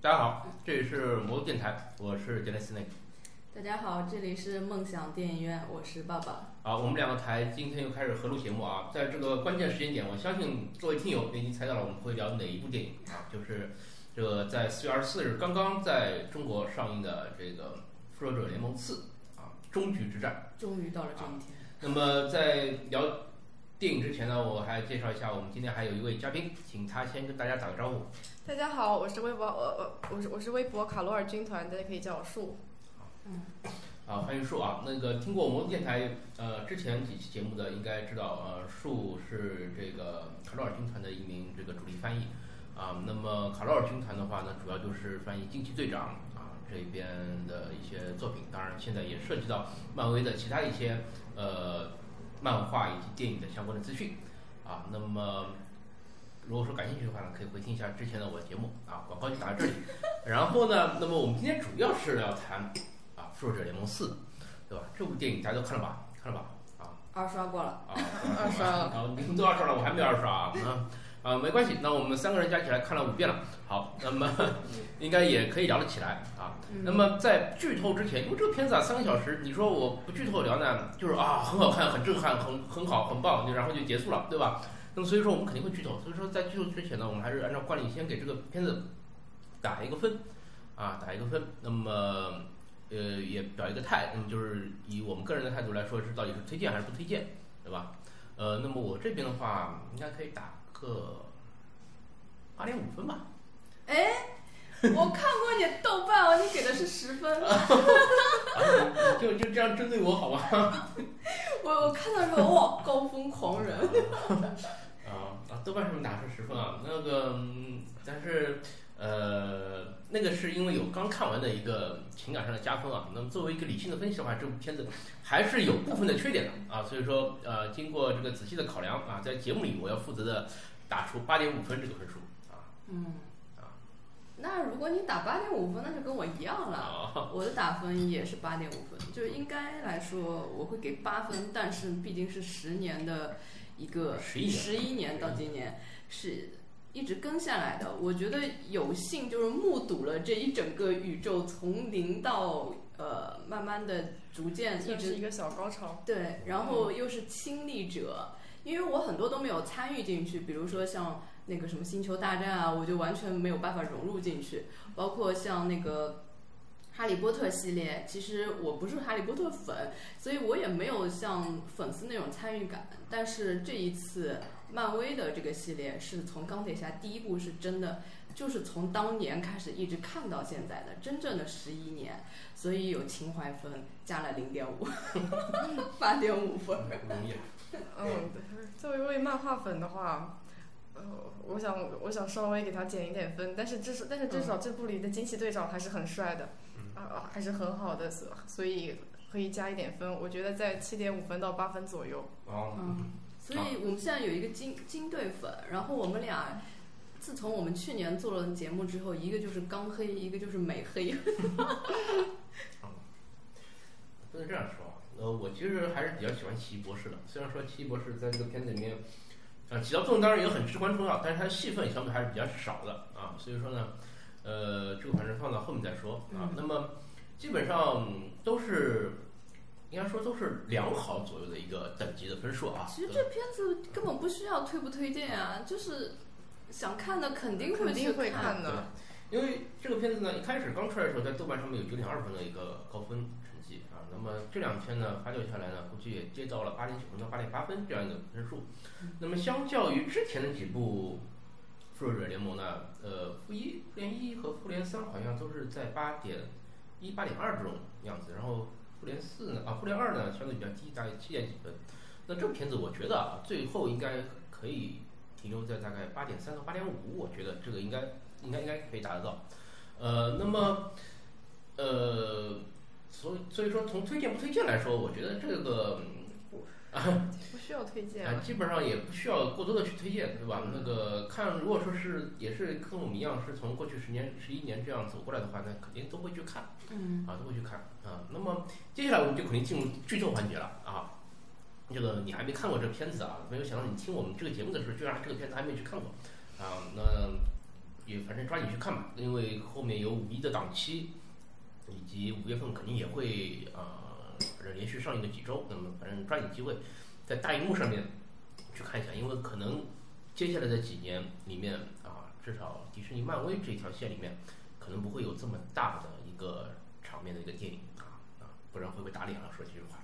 大家好，这里是魔都电台，我是杰雷斯内。大家好，这里是梦想电影院，我是爸爸。啊，我们两个台今天又开始合录节目啊，在这个关键时间点，我相信作为听友已经猜到了我们会聊哪一部电影啊，就是这个在四月二十四日刚刚在中国上映的这个《复仇者联盟四》啊，终局之战。终于到了这一天。那么在聊电影之前呢，我还介绍一下，我们今天还有一位嘉宾，请他先跟大家打个招呼。大家好，我是微博，呃呃我是我是微博卡罗尔军团，大家可以叫我树。嗯啊，欢迎树啊！那个听过我们电台呃之前几期节目的，应该知道呃树是这个卡罗尔军团的一名这个主力翻译啊。那么卡罗尔军团的话呢，主要就是翻译惊奇队长啊这边的一些作品，当然现在也涉及到漫威的其他一些呃漫画以及电影的相关的资讯啊。那么如果说感兴趣的话呢，可以回听一下之前的我的节目啊，广告就打到这里。然后呢，那么我们今天主要是要谈啊《复仇者联盟四》，对吧？这部电影大家都看了吧？看了吧？啊二刷过了，啊，二刷了啊，你们都二刷了，我还没二刷啊。啊啊，没关系，那我们三个人加起来看了五遍了。好，那么 应该也可以聊得起来啊。那么在剧透之前，因为这个片子啊三个小时，你说我不剧透聊呢，就是啊很好看、很震撼、很很好、很棒，就然后就结束了，对吧？那么所以说我们肯定会剧透，所以说在剧透之前呢，我们还是按照惯例先给这个片子打一个分，啊，打一个分。那么呃也表一个态，那么就是以我们个人的态度来说，是到底是推荐还是不推荐，对吧？呃，那么我这边的话应该可以打个八点五分吧。哎，我看过你豆瓣哦，你给的是十分，就就这样针对我好吧？我我看到说哇，高分狂人，啊啊，豆瓣上面打是十分啊，那个，嗯但是呃，那个是因为有刚看完的一个情感上的加分啊。那么作为一个理性的分析的话，这部片子还是有部分的缺点的啊。所以说呃，经过这个仔细的考量啊，在节目里我要负责的打出八点五分这个分数啊嗯，啊那如果你打八点五分，那就跟我一样了。哦我的打分也是八点五分，就是应该来说我会给八分，但是毕竟是十年的一个11年十一年到今年是一直跟下来的。我觉得有幸就是目睹了这一整个宇宙从零到呃慢慢的逐渐一直是一个小高潮。对，然后又是亲历者，因为我很多都没有参与进去，比如说像那个什么星球大战啊，我就完全没有办法融入进去，包括像那个。哈利波特系列，其实我不是哈利波特粉，所以我也没有像粉丝那种参与感。但是这一次漫威的这个系列是从钢铁侠第一部是真的，就是从当年开始一直看到现在的，真正的十一年，所以有情怀分加了零点五，八点五分。容易。嗯，作为一位漫画粉的话，呃，我想我想稍微给他减一点分，但是至少但是至少这部里的惊奇队长还是很帅的，啊、啊还是很好的，所所以可以加一点分。我觉得在七点五分到八分左右。哦，嗯，所以我们现在有一个金金队粉，然后我们俩自从我们去年做了节目之后，一个就是刚黑，一个就是美黑。不能这样说啊。呃，我其实还是比较喜欢奇异博士的。虽然说奇异博士在这个片子里面，啊，起到作用当然也很至关重要，但是它的戏份相对还是比较少的啊。所以说呢，呃，这个反正放到后面再说啊。嗯那么基本上都是应该说都是良好左右的一个等级的分数啊。其实这片子根本不需要推不推荐啊，就是想看的肯定会去肯定会看的。因为这个片子呢，一开始刚出来的时候，在豆瓣上面有九点二分的一个高分成绩啊。那么这两天呢，发酵下来呢，估计也接到了八点九分到八点八分这样一个分数。那么相较于之前的几部复仇者联盟呢，呃，复一、复联一和复联三好像都是在八点一、八点二这种样子，然后复联四呢，啊，复联二呢相对比较低，大概七点几分。那这部片子我觉得啊，最后应该可以停留在大概八点三到八点五，我觉得这个应该应该应该可以达得到。呃，那么呃，所以所以说从推荐不推荐来说，我觉得这个不需要推荐啊，啊。基本上也不需要过多的去推荐，对吧？嗯那个看，如果说是也是跟我们一样是从过去十年、十一年这样走过来的话，那肯定都会去看嗯啊，都会去看啊。那么接下来我们就肯定进入剧透环节了啊。这个你还没看过这片子啊？没有想到你听我们这个节目的时候，居然这个片子还没去看过啊？那也反正抓紧去看吧，因为后面有五一的档期，以及五月份肯定也会呃，连续上映个几周，那么反正抓紧机会在大荧幕上面去看一下，因为可能接下来的几年里面啊，至少迪士尼、漫威这条线里面，可能不会有这么大的一个场面的一个电影啊啊，不然会被打脸了。说这句话。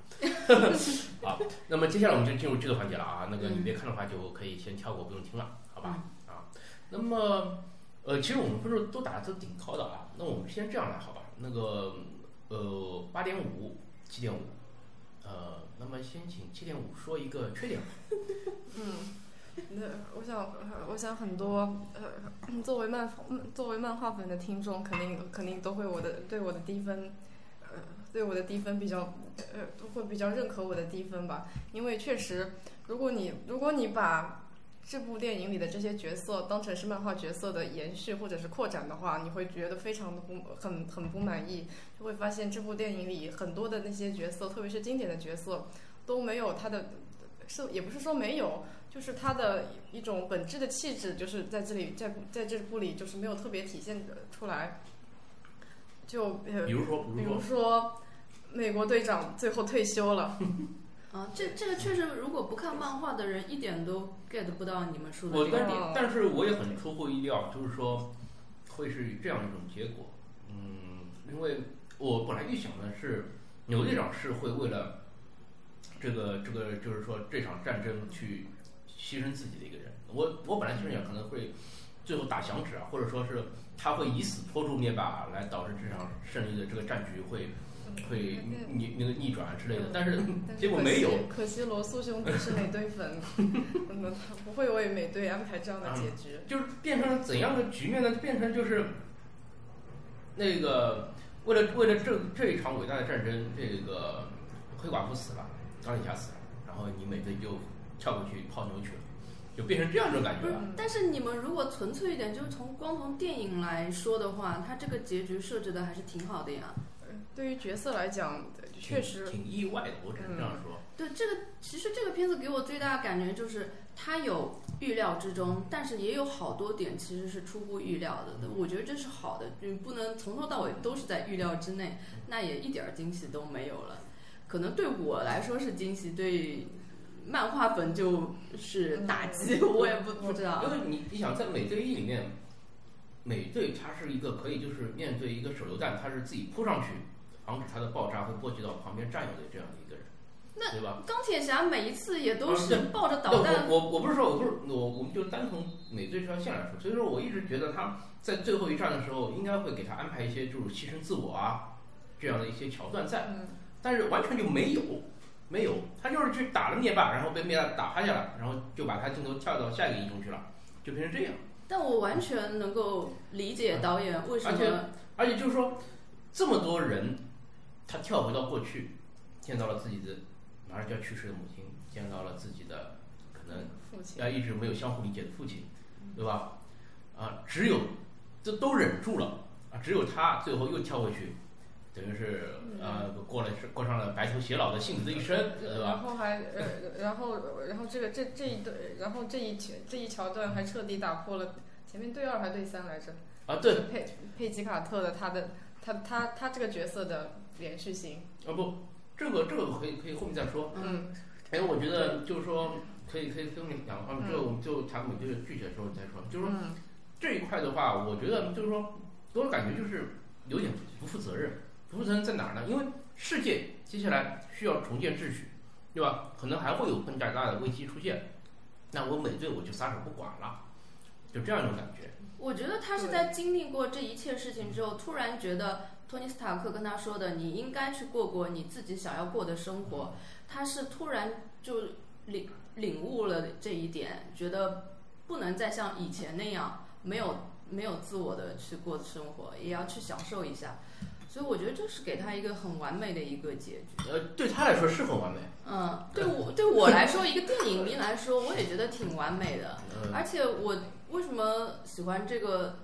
好，那么接下来我们就进入这个环节了啊，那个你别看的话就可以先跳过，不用听了，好吧？啊，那么呃，其实我们分数都打的都挺高的啊，那我们先这样来好吧？那个呃，八点五、七点五，呃，那么先请七点五说一个缺点吧。嗯，那我想，我想很多呃，作为漫作为漫画粉的听众，肯定肯定都会我的对我的低分，呃，对我的低分比较呃，会比较认可我的低分吧。因为确实，如果你如果你把这部电影里的这些角色当成是漫画角色的延续或者是扩展的话，你会觉得非常的不很很不满意，就会发现这部电影里很多的那些角色，特别是经典的角色，都没有他的，是也不是说没有，就是他的一种本质的气质，就是在这里在在这部里就是没有特别体现出来。就呃比，如说，比如说美国队长最后退休了，啊，这这个确实，如果不看漫画的人，一点都 get 不到你们说的我但这个点。但是我也很出乎意料，就是说会是这样一种结果。嗯，因为我本来预想的是牛队长是会为了这个这个，就是说这场战争去牺牲自己的一个人。我我本来就是想可能会最后打响指啊，或者说是他会以死拖住灭霸，来导致这场胜利的这个战局会会逆那个逆转之类的。但是 结果没有。可惜可惜罗素兄弟是美队粉，不会为美队安排这样的结局。就是变成了怎样的局面呢？变成就是那个为了为了这这一场伟大的战争，这个黑寡妇死了，钢铁侠死了，然后你美队就跳过去泡妞去了，就变成这样一种感觉了。但是你们如果纯粹一点，就是从光从电影来说的话，它这个结局设置的还是挺好的呀。对于角色来讲，确实，挺挺意外的，我只能这样说。对这个，其实这个片子给我最大的感觉就是，它有预料之中，但是也有好多点其实是出乎预料的。我觉得这是好的，你不能从头到尾都是在预料之内，那也一点儿惊喜都没有了。可能对我来说是惊喜，对漫画本就是打击，我也不不知道。因为你你想在美队一里面，美队它是一个可以就是面对一个手榴弹，它是自己扑上去，防止它的爆炸会波及到旁边战友的这样的一个人，那对吧？钢铁侠每一次也都啊是抱着导对弹，我我我不是说我不是我我们就单从美队这条线来说，所以说我一直觉得他在最后一战的时候应该会给他安排一些就是牺牲自我啊这样的一些桥段在，嗯，但是完全就没有，没有，他就是去打了灭霸，然后被灭霸打趴下了，然后就把他镜头跳到下一个英雄去了，就变成这样。但我完全能够理解导演为什么而且么而且就是说，这么多人，他跳回到过去，见到了自己的马上就要去世的母亲，见到了自己的可能父亲，啊，一直没有相互理解的父亲，对吧？啊，只有这都忍住了啊，只有他最后又跳回去，等于是呃过了是过上了白头偕老的幸福的一生，对吧？然后还呃，然后然后这个这这一对，然后这一桥这一桥段还彻底打破了前面对二还对三来着，啊，对，佩佩吉卡特的他的他他他这个角色的连续性，啊不，这个这个可以可以后面再说。嗯哎，我觉得就是说可以可以分两个方面，这个我们就谈美队的具体的时候再说。就是说嗯这一块的话，我觉得就是说给我感觉就是有点不负责任。不负责任在哪儿呢？因为世界接下来需要重建秩序，对吧？可能还会有更加大的危机出现。那我美队我就撒手不管了，就这样一种感觉。我觉得他是在经历过这一切事情之后，突然觉得托尼斯塔克跟他说的“你应该去过过你自己想要过的生活”，他是突然就领领悟了这一点，觉得不能再像以前那样没有没有自我的去过生活，也要去享受一下。所以我觉得这是给他一个很完美的一个结局。呃，对他来说是很完美。嗯，对我对我来说，一个电影迷来说，我也觉得挺完美的。呃，而且我为什么喜欢这个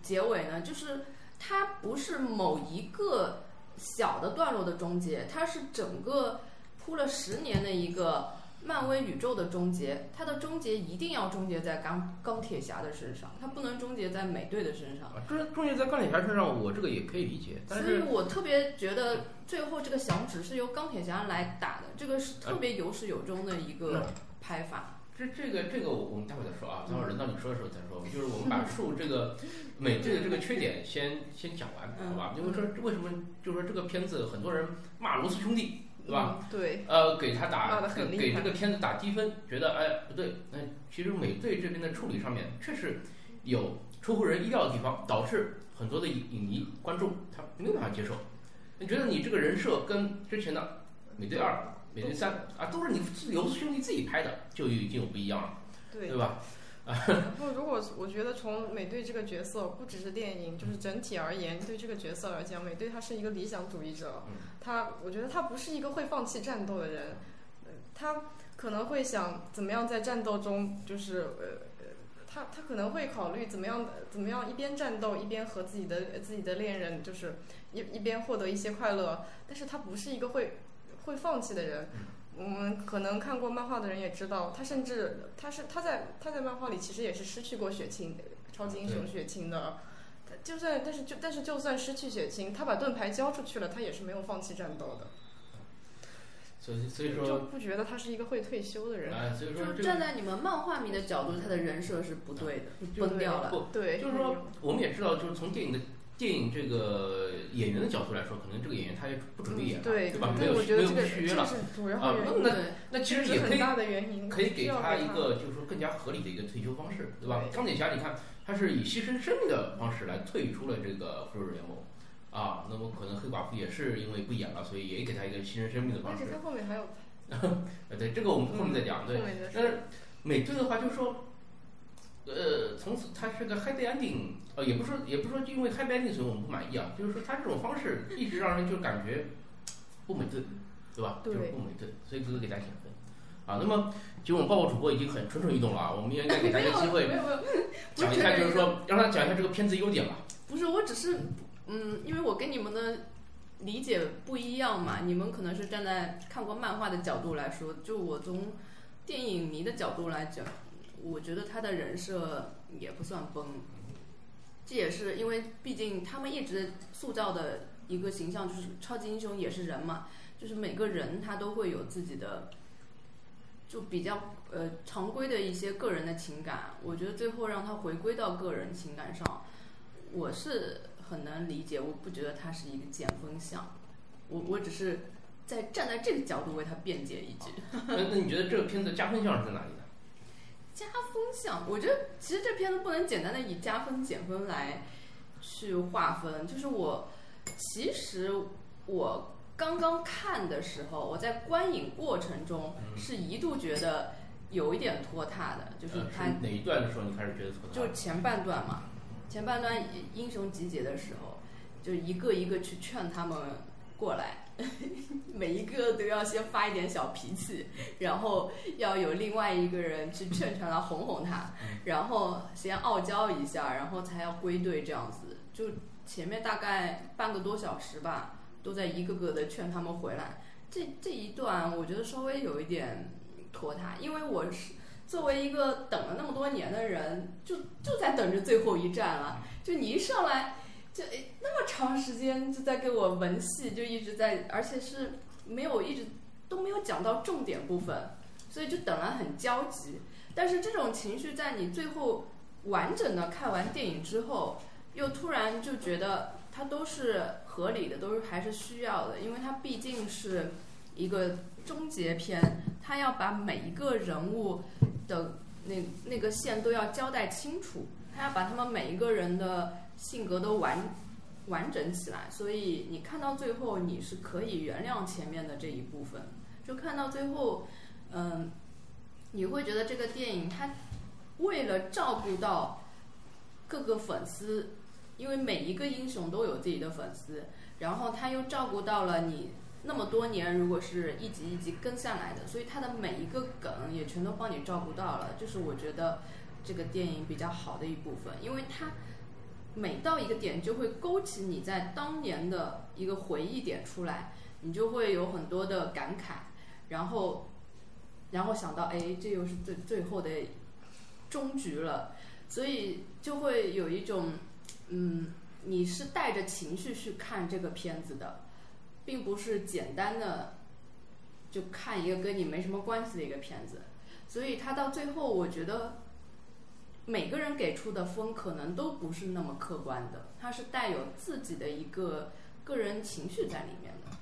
结尾呢？就是它不是某一个小的段落的终结，它是整个铺了十年的一个漫威宇宙的终结，它的终结一定要终结在钢钢铁侠的身上，它不能终结在美队的身上。啊，终终结在钢铁侠身上，我这个也可以理解，但是所以我特别觉得最后这个响指是由钢铁侠来打的，这个是特别有始有终的一个拍法。这这个这个我我们待会儿再说啊，待会儿轮到你说的时候再说。就是我们把树这个 美队的这个缺点先先讲完，好吧？因为说为什么就是说这个片子很多人骂罗斯兄弟，对吧？嗯？对，呃，给他打给给这个片子打低分，觉得哎不对，那其实美队这边的处理上面确实有出乎人意料的地方，导致很多的影影迷观众他没有办法接受。你觉得你这个人设跟之前的美队二、美队三啊，都是你自由兄弟自己拍的，就已经有不一样了，对对。吧？然后，如果我觉得从美队这个角色，不只是电影，就是整体而言，对这个角色来讲，美队他是一个理想主义者。嗯他，我觉得他不是一个会放弃战斗的人，呃他可能会想怎么样在战斗中，就是呃呃，他他可能会考虑怎么样怎么样一边战斗一边和自己的自己的恋人，就是一一边获得一些快乐。但是他不是一个会会放弃的人。我们可能看过漫画的人也知道，他甚至他是他在他在漫画里其实也是失去过血清，超级英雄血清的。他就算但是就但是就算失去血清，他把盾牌交出去了，他也是没有放弃战斗的。所以所以说就，不觉得他是一个会退休的人。哎，所以说就这个站在你们漫画迷的角度，他的人设是不对的，崩掉了。对，就是说我们也知道，就是从电影的电影这个演员的角度来说，可能这个演员他也不准备演了，对吧？没有没有续约了啊那，那其实也可以可以给他一个就是说更加合理的一个退休方式，对吧？钢铁侠，你看他是以牺牲生命的方式来退出了这个复仇者联盟，啊，那么可能黑寡妇也是因为不演了，所以也给他一个牺牲生命的方式而且。他后面还有呃，对，这个我们后面再讲。对但是美队的话就是说，呃，从此他是个 happy ending，呃，也不是说也不是说因为 happy ending 所以我们不满意啊，就是说他这种方式一直让人就感觉不美队，对吧？对就是不美队，所以这个给大家减分。啊，那么其实我们抱抱主播已经很蠢蠢欲动了啊，我们应该给大家机会讲一下，就是说让他讲一下这个片子优点吧。不是，我只是，嗯，因为我跟你们的理解不一样嘛，你们可能是站在看过漫画的角度来说，就我从电影迷的角度来讲，我觉得他的人设也不算崩，这也是因为毕竟他们一直塑造的一个形象就是超级英雄也是人嘛，就是每个人他都会有自己的。就比较呃常规的一些个人的情感，我觉得最后让他回归到个人情感上，我是很难理解，我不觉得他是一个减分项，我我只是在站在这个角度为他辩解一句。那那你觉得这个片子加分项是在哪里？加分项，我觉得其实这片子不能简单的以加分减分来去划分，就是我其实我刚刚看的时候，我在观影过程中嗯。是一度觉得有一点拖沓的，就是呃他是哪一段的时候你开始觉得拖沓就前半段嘛，前半段英雄集结的时候，就一个一个去劝他们过来，每一个都要先发一点小脾气，然后要有另外一个人去劝劝他、哄哄他，然后先傲娇一下，然后才要归队这样子。就前面大概半个多小时吧，都在一个个的劝他们回来。这这一段我觉得稍微有一点拖沓，因为我是作为一个等了那么多年的人，就就在等着最后一站了。就你一上来，就诶那么长时间就在给我文戏，就一直在，而且是没有一直都没有讲到重点部分，所以就等了很焦急。但是这种情绪在你最后完整的看完电影之后，又突然就觉得它都是合理的，都是还是需要的，因为它毕竟是一个终结篇，它要把每一个人物的那那个线都要交代清楚，它要把他们每一个人的性格都完完整起来，所以你看到最后，你是可以原谅前面的这一部分，就看到最后，嗯，你会觉得这个电影它为了照顾到各个粉丝，因为每一个英雄都有自己的粉丝，然后他又照顾到了你那么多年，如果是一集一集跟下来的，所以他的每一个梗也全都帮你照顾到了，就是我觉得这个电影比较好的一部分，因为它每到一个点就会勾起你在当年的一个回忆点出来，你就会有很多的感慨，然后然后想到哎，这又是最最后的终局了，所以就会有一种嗯，你是带着情绪去看这个片子的，并不是简单的就看一个跟你没什么关系的一个片子，所以他到最后，我觉得每个人给出的分可能都不是那么客观的，他是带有自己的一个个人情绪在里面的，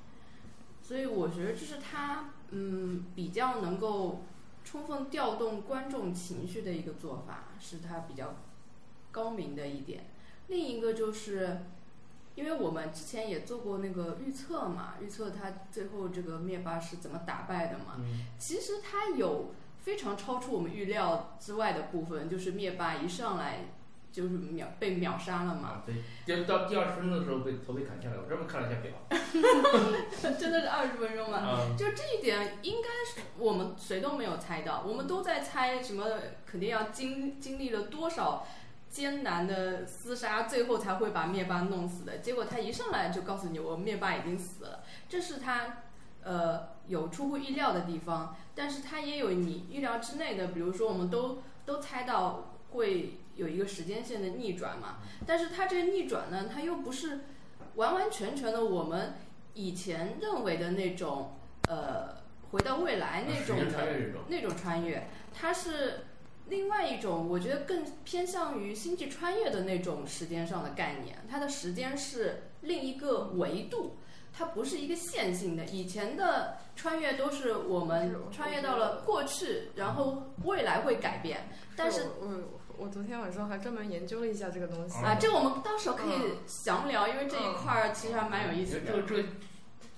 所以我觉得这是他嗯比较能够充分调动观众情绪的一个做法，是他比较高明的一点。另一个就是，因为我们之前也做过那个预测嘛，预测他最后这个灭霸是怎么打败的嘛。嗯其实他有非常超出我们预料之外的部分，就是灭霸一上来就是秒被秒杀了嘛，啊，对，就到第二十分钟的时候被头被砍下来，我专门看了一下表。真的是二十分钟嘛。啊，就这一点，应该是我们谁都没有猜到，我们都在猜什么，肯定要经经历了多少艰难的厮杀，最后才会把灭霸弄死的。结果他一上来就告诉你，我灭霸已经死了，这是他呃有出乎意料的地方，但是它也有你意料之内的，比如说我们都都猜到会有一个时间线的逆转嘛，但是它这个逆转呢，它又不是完完全全的我们以前认为的那种呃回到未来那种的，那种穿越，它是另外一种，我觉得更偏向于星际穿越的那种时间上的概念。它的时间是另一个维度，它不是一个线性的。以前的穿越都是我们穿越到了过去，然后未来会改变，但是我我我昨天晚上还专门研究了一下这个东西。啊，这我们到时候可以详聊，因为这一块儿其实还蛮有意思的。这个这个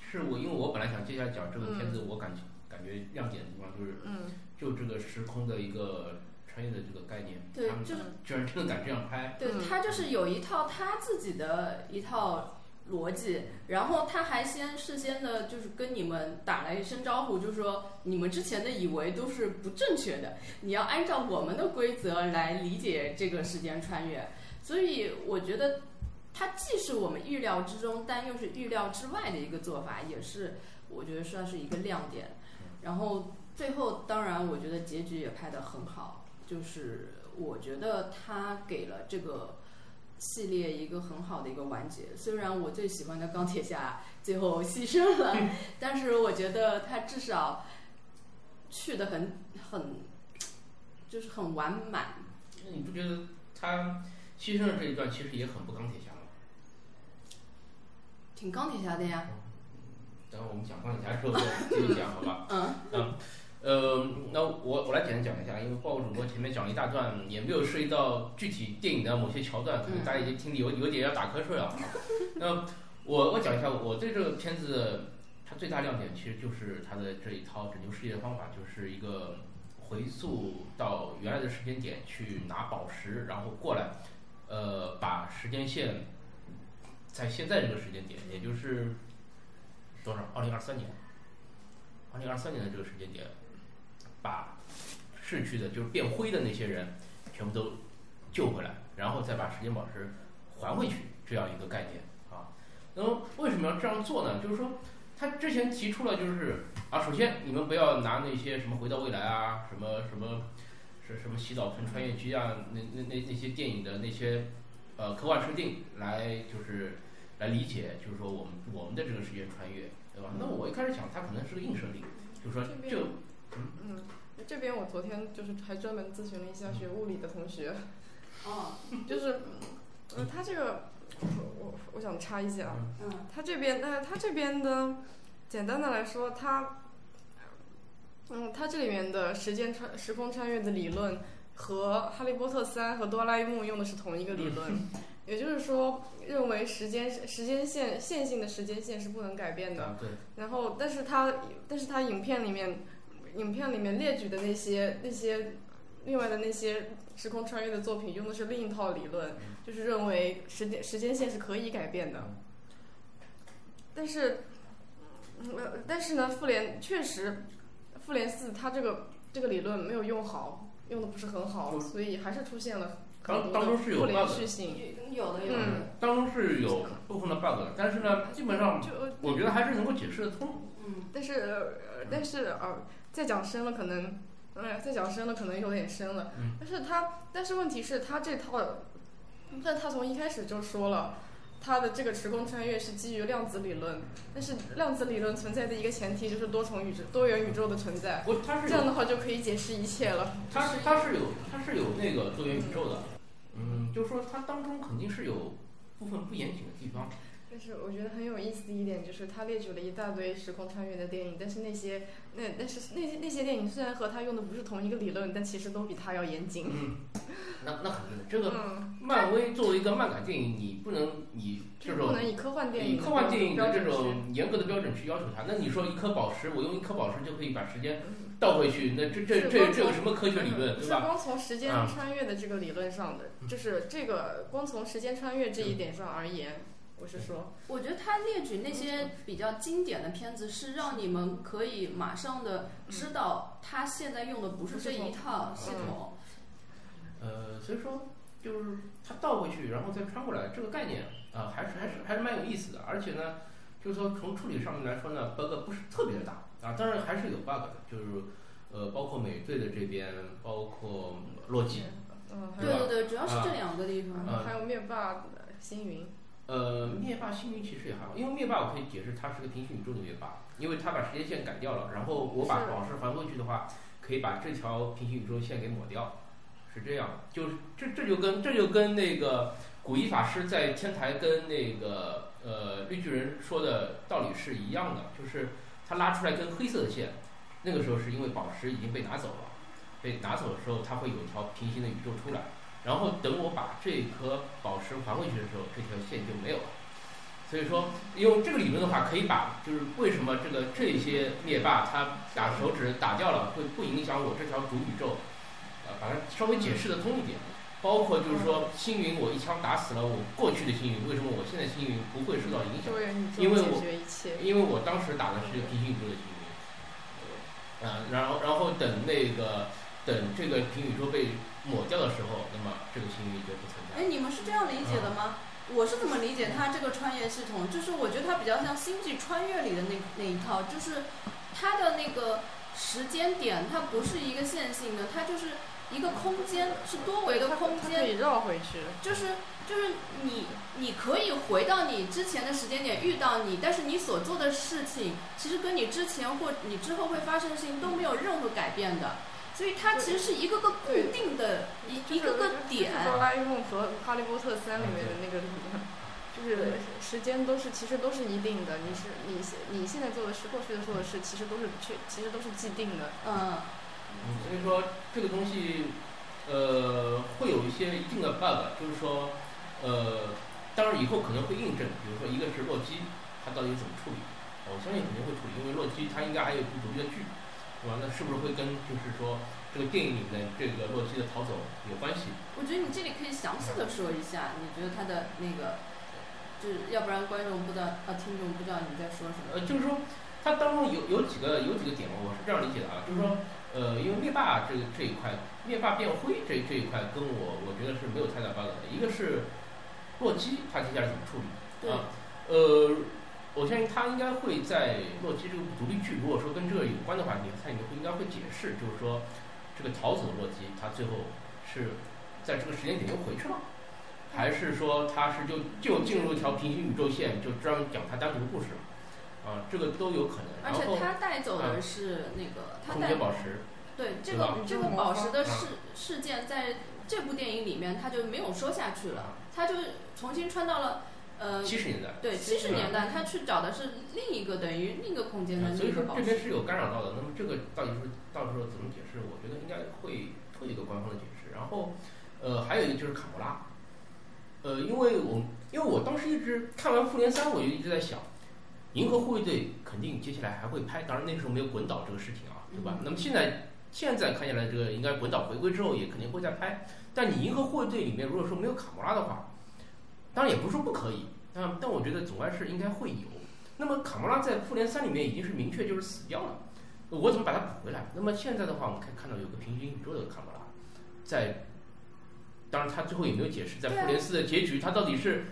是我，因为我本来想接下来讲这个片子，我感觉感觉亮点的地方就是嗯，就这个时空的一个穿越的这个概念，他们对就是居然真的敢这样拍，对嗯他就是有一套他自己的一套逻辑，然后他还先事先的，就是跟你们打了一声招呼，就说你们之前的以为都是不正确的，你要按照我们的规则来理解这个时间穿越。所以我觉得它既是我们预料之中，但又是预料之外的一个做法，也是我觉得算是一个亮点。然后最后，当然我觉得结局也拍得很好，就是我觉得他给了这个系列一个很好的一个完结。虽然我最喜欢的钢铁侠 最后牺牲了，但是我觉得他至少去的很很就是很完满。那你不觉得他牺牲的这一段其实也很不钢铁侠吗？挺钢铁侠的呀，等会我们讲钢铁侠的时候再继续讲，好吧？嗯嗯，呃，那我我来简单讲一下，因为报主播前面讲了一大段，也没有涉及到具体电影的某些桥段，可能大家已经听得有有点要打瞌睡了啊。那我我讲一下我对这个片子它最大亮点，其实就是它的这一套拯救世界的方法，就是一个回溯到原来的时间点去拿宝石，然后过来，呃，把时间线在现在这个时间点，也就是多少？二零二三年。二零二三年的这个时间点，把逝去的，就是变灰的那些人，全部都救回来，然后再把时间宝石还回去，这样一个概念啊。那么为什么要这样做呢？就是说，他之前提出了，就是啊，首先你们不要拿那些什么回到未来啊，什么什么是什么洗澡盆穿越机啊，那那那那些电影的那些呃科幻设定来就是来理解，就是说我们我们的这个时间穿越，对吧？那我一开始想，它可能是个硬设定，就是说就嗯，这边我昨天就是还专门咨询了一下学物理的同学，哦。就是，嗯，他这个，我我我想插一下，嗯。他这边，呃，他这边的，简单的来说，他，嗯，他这里面的时间穿时空穿越的理论和《哈利波特三》和《哆啦 A 梦》用的是同一个理论，也就是说，认为时间时间线线性的时间线是不能改变的。啊对，然后，但是他但是他影片里面，影片里面列举的那些那些另外的那些时空穿越的作品，用的是另一套理论，就是认为时间时间线是可以改变的。但是，嗯呃，但是呢，复联确实，复联四它这个这个理论没有用好，用的不是很好，嗯所以还是出现了当很当中是有多的不 bug 连续性。有的有的。嗯，当中是有部分的 bug，但是呢，基本上就我觉得还是能够解释得通。嗯。但是，呃，但是呃，再讲深了可能，嗯，再讲深了可能有点深了。嗯但是他，但是问题是，他这套，但他从一开始就说了。他的这个时空穿越是基于量子理论，但是量子理论存在的一个前提就是多重宇宙、多元宇宙的存在，不，它是这样的话就可以解释一切了。它是它是有它是有那个多元宇宙的，嗯，就是说它当中肯定是有部分不严谨的地方。但是我觉得很有意思的一点就是，他列举了一大堆时空穿越的电影，但是那些那但是那些那些电影虽然和他用的不是同一个理论，但其实都比他要严谨。嗯，那那肯定的，这个嗯，漫威作为一个漫改电影，你不能以这种不能以科幻电影的科幻电影的这种严格的标准去要求他。那你说一颗宝石，我用一颗宝石就可以把时间嗯倒回去，那这这这这有什么科学理论，对吧？是光从时间啊穿越的这个理论上的，就是这个光从时间穿越这一点上而言，我是说，我觉得他列举那些比较经典的片子，是让你们可以马上的知道他现在用的不是这一套系统。呃，所以说就是他倒回去，然后再穿过来，这个概念啊、还是还是还是蛮有意思的。而且呢，就是说从处理上面来说呢，bug 不是特别的大啊，当然还是有 bug 的，就是呃，包括美队的这边，包括洛基，嗯，对对对，主要是这两个地方。啊还有灭霸的星云，呃，灭霸星云其实也还好，因为灭霸我可以解释它是个平行宇宙的灭霸，因为他把时间线改掉了，然后我把是宝石还回去的话，可以把这条平行宇宙线给抹掉，是这样，就是这这就跟这就跟那个古一法师在天台跟那个呃绿巨人说的道理是一样的，就是他拉出来根黑色的线，那个时候是因为宝石已经被拿走了，被拿走的时候，它会有一条平行的宇宙出来。然后等我把这颗宝石还回去的时候，这条线就没有了。所以说，用这个理论的话，可以把就是为什么这个这些灭霸他打手指打掉了，会不影响我这条主宇宙，呃，把它稍微解释的通一点。包括就是说，星云我一枪打死了我过去的星云，为什么我现在星云不会受到影响？因为我。因为我当时打的是平行宇宙的星云，呃，然后然后等那个等这个平行宇宙被抹掉的时候，那么这个星云就不存在哎，。你们是这样理解的吗？我是怎么理解它这个穿越系统？就是我觉得它比较像《星际穿越》里的那那一套，就是它的那个时间点，它不是一个线性的，它就是一个空间，是多维的空间，它可以绕回去。就是就是你你可以回到你之前的时间点遇到你，但是你所做的事情其实跟你之前或你之后会发生的事情都没有任何改变的，所以它其实是一个个固定的一一个个点。就是哆啦 A 梦和《哈利波特三》里面的那个理论，就是时间都是其实都是一定的。你是你现你现在做的事，过去的做的事，其实都是确其实都是既定的。嗯，嗯，所以说这个东西，呃，会有一些一定的 bug，就是说，呃，当然以后可能会印证，比如说一个是洛基，他到底怎么处理？我相信肯定会处理，因为洛基他应该还有独立的剧，对吧？那是不是会跟就是说这个电影里面这个洛基的逃走有关系？我觉得你这里可以详细的说一下，你觉得他的那个，就是要不然观众不知道，啊，听众不知道你在说什么。呃，就是说它当中有有几个有几个点，我是这样理解的啊，就是说，呃，因为灭霸这个这一块，灭霸变灰这这一块跟我我觉得是没有太大 bug 的，一个是洛基他接下来怎么处理对啊？呃，我相信他应该会在洛基这个独立剧，如果说跟这个有关的话，你他里面会应该会解释，就是说这个逃走的洛基他最后是在这个时间点又回去了。还是说他是就就进入一条平行宇宙线，就专门讲他单独的故事了，啊，这个都有可能。而且他带走的是那个，他空带间宝石，对这个这个宝石的嗯事事件，在这部电影里面他就没有说下去了，他就重新穿到了呃七十年代，对七十年代，他去找的是另一个等于另一个空间的啊所以说。这边是有干扰到的。那么这个到底是到时候怎么解释？我觉得应该会会有一个官方的解释。然后，呃，还有一个就是卡魔拉，呃，因为我因为我当时一直看完复联三，我就一直在想，银河护卫队肯定接下来还会拍，当然那个时候没有滚导这个事情啊，对吧？嗯那么现在现在看起来，这个应该滚导回归之后也肯定会再拍。但你银河护卫队里面如果说没有卡魔拉的话，当然也不是说不可以，但但我觉得总归是应该会有。那么卡莫拉在复联三里面已经是明确就是死掉了，我怎么把它补回来？那么现在的话，我们可以看到有个平行宇宙的卡莫拉，在，当然他最后也没有解释，在复联四的结局，他到底是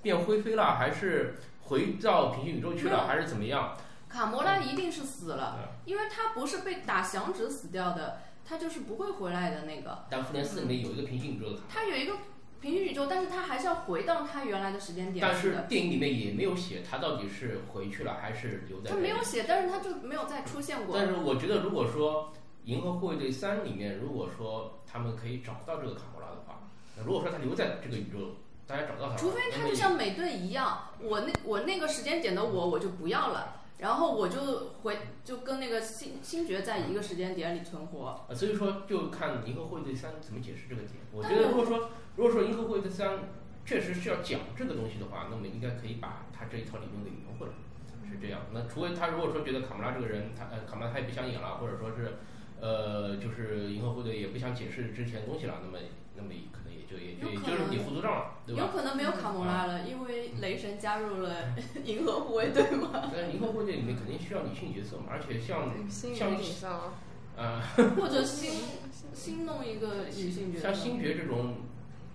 变灰飞了，还是回到平行宇宙去了，还是怎么样？卡卡魔拉一定是死了，因为他不是被打响指死掉的，他就是不会回来的那个。但复联四里面有一个平行宇宙的卡，他有一个平行宇宙，但是他还是要回到他原来的时间点但是。电影里面也没有写他到底是回去了还是留在。他没有。写，但是他就没有再出现过。但是我觉得，如果说《银河护卫队三》里面，如果说他们可以找到这个卡魔拉的话，那如果说他留在这个宇宙，大家找到他，除非他就像美队一样，我那我那个时间点的我我就不要了，然后我就回就跟那个星星爵在一个时间点里存活。啊，所以说就看《银河护卫队三》怎么解释这个点。我觉得如果说如果说《银河护卫队三》确实是要讲这个东西的话，那么应该可以把他这一套理论给圆回来，是这样。那除非他如果说觉得卡魔拉这个人，他呃卡魔拉他也不想演了，或者说是呃就是银河护卫队也不想解释之前的东西了，那么那么可能也就也就也就是你糊涂账了，对吧？有可能没有卡莫拉了，因为雷神加入了银河护卫队嘛，但是银河护卫队里面肯定需要女性角色嘛，而且像心像呃 或者新新弄一个女性角色。像星爵这种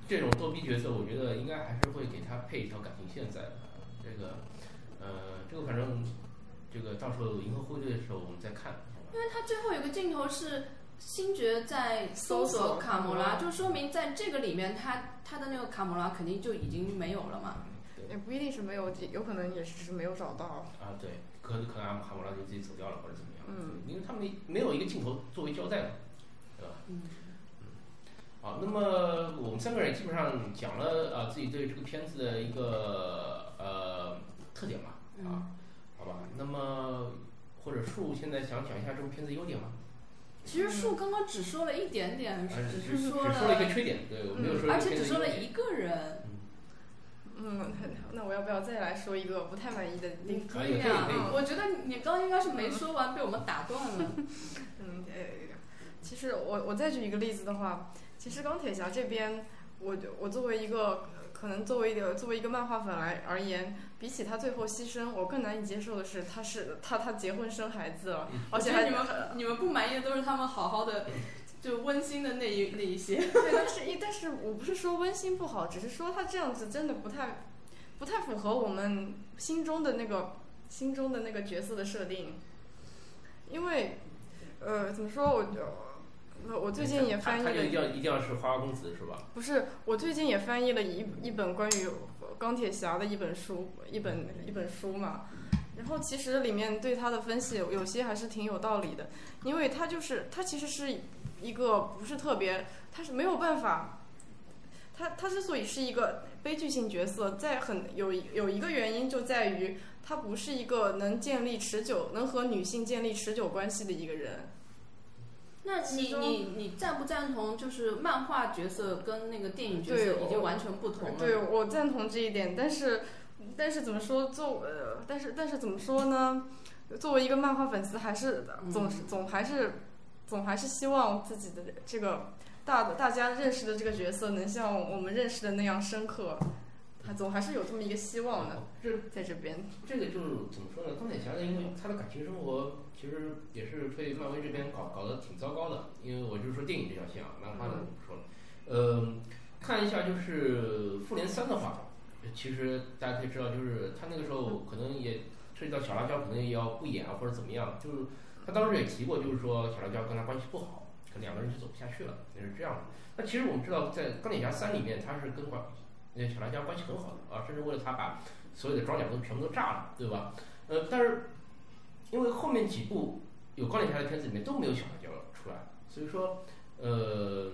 这种逗逼角色，我觉得应该还是会给他配一条感情线在的。这个呃，这个反正这个到时候银河护卫队的时候我们再看。因为他最后有个镜头是星爵在搜索卡魔拉，就说明在这个里面他他的那个卡魔拉肯定就已经没有了嘛。也不一定是没有，有可能也是只是没有找到。啊，对，可可能阿姆哈姆拉就自己走掉了或者怎么样，嗯，因为他没没有一个镜头作为交代嘛，对吧？嗯，好，那么我们三个人基本上讲了啊自己对这个片子的一个呃特点吧，嗯啊，好吧，那么或者树现在想讲一下这部片子优点吗？其实树刚刚只说了一点点，啊只只是说只说了一个缺点，对，我没有说而且只说了一个人。嗯，那我要不要再来说一个不太满意的地你方？可以以啊我觉得你刚刚应该是没说完，被我们打断了。嗯，呃，其实我我再举一个例子的话，其实钢铁侠这边，我我作为一个可能作为一个作为一个漫画粉来而言，比起他最后牺牲，我更难以接受的是他是他他结婚生孩子了，而且还你们你们不满意的都是他们好好的，就温馨的那一那一些。对，但是一但是我不是说温馨不好，只是说他这样子真的不太不太符合我们心中的那个心中的那个角色的设定，因为呃怎么说我我我最近也翻译了他一定要一定要是花花公子是吧？不是，我最近也翻译了一一本关于钢铁侠的一本书，一本一本书嘛。然后其实里面对他的分析有有些还是挺有道理的，因为他就是他其实是一个不是特别，他是没有办法，他他之所以是一个悲剧性角色，在很有有一个原因就在于他不是一个能建立持久能和女性建立持久关系的一个人。那你你你赞不赞同？就是漫画角色跟那个电影角色已经完全不同了。对，我赞同这一点，但是，但是怎么说，作呃，但是但是怎么说呢？作为一个漫画粉丝，还是总是总还是总还是希望自己的这个大大家认识的这个角色能像我们认识的那样深刻，还总还是有这么一个希望的，这在这边。这个就是怎么说呢？钢铁侠呢，因为他的感情生活其实也是被漫威这边搞搞得挺糟糕的。因为我就是说电影这条线啊，漫画的我不说了。呃，看一下就是复联三的话，其实大家可以知道，就是他那个时候可能也涉及到小辣椒，可能也要不演啊或者怎么样。就是他当时也提过，就是说小辣椒跟他关系不好，可能两个人就走不下去了，也是这样的。那其实我们知道，在钢铁侠三里面，他是跟关那小辣椒关系很好的啊，甚至为了他把所有的装甲都全部都炸了，对吧？呃，但是因为后面几部有钢铁侠的片子里面都没有小辣椒出来，所以说呃，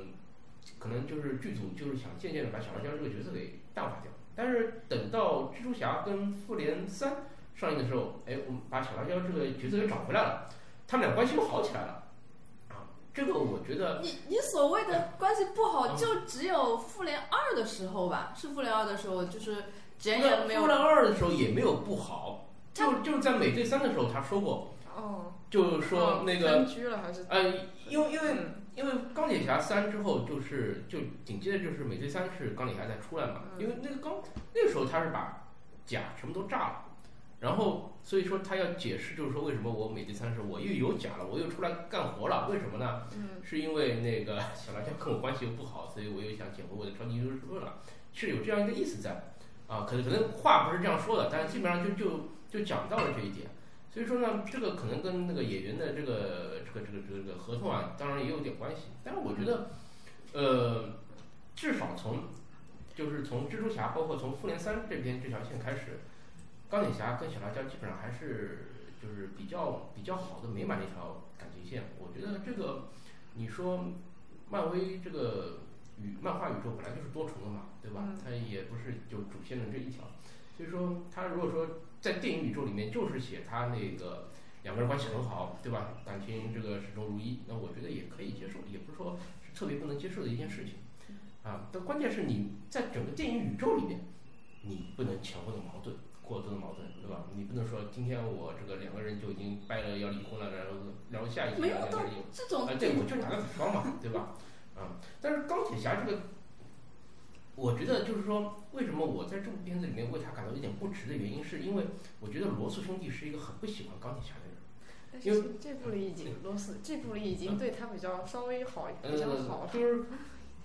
可能就是剧组就是想渐渐的把小辣椒这个角色给淡化掉。但是等到蜘蛛侠跟复联三上映的时候，哎，我们把小辣椒这个角色给找回来了，他们俩关系又好起来了。啊，这个我觉得你你所谓的关系不好，嗯就只有复联二的时候吧？是复联二的时候，就是没有复联二的时候也没有不好，就就是在美队三的时候他说过，哦，就是说那个分居了还是？呃，因为因为嗯因为钢铁侠三之后就是就紧接着就是美队三是钢铁侠再出来嘛，嗯因为那个钢那个时候他是把甲全部都炸了，然后所以说他要解释就是说为什么我美队三十我又有假了，我又出来干活了，为什么呢？嗯是因为那个 小辣椒跟我关系又不好，所以我又想捡回我的超级英雄了，是有这样一个意思在啊，可能可能话不是这样说的，但是基本上就就就讲到了这一点。所以说呢，这个可能跟那个演员的这个这个这个这个这个合同啊，当然也有点关系。但是我觉得，呃，至少从就是从蜘蛛侠，包括从复联三这边这条线开始，钢铁侠跟小辣椒基本上还是就是比较比较好的美满的一条感情线。我觉得这个你说漫威这个宇漫画宇宙本来就是多重的嘛，对吧？它也不是就主线的这一条。所以说，他如果说在电影宇宙里面就是写他那个两个人关系很好，对吧？感情这个始终如一，那我觉得也可以接受，也不是说是特别不能接受的一件事情啊。但关键是你在整个电影宇宙里面，你不能前后的矛盾，过多的矛盾，对吧？你不能说今天我这个两个人就已经掰了要离婚了，然后然后下一集两个人又这种啊，对，我就打个比方嘛，对吧？啊，但是钢铁侠这个。我觉得就是说，为什么我在这部片子里面为他感到有点不值的原因，是因为我觉得罗素兄弟是一个很不喜欢钢铁侠的人。因为这部里已经罗素这部里已经对他比较稍微好比较好。就是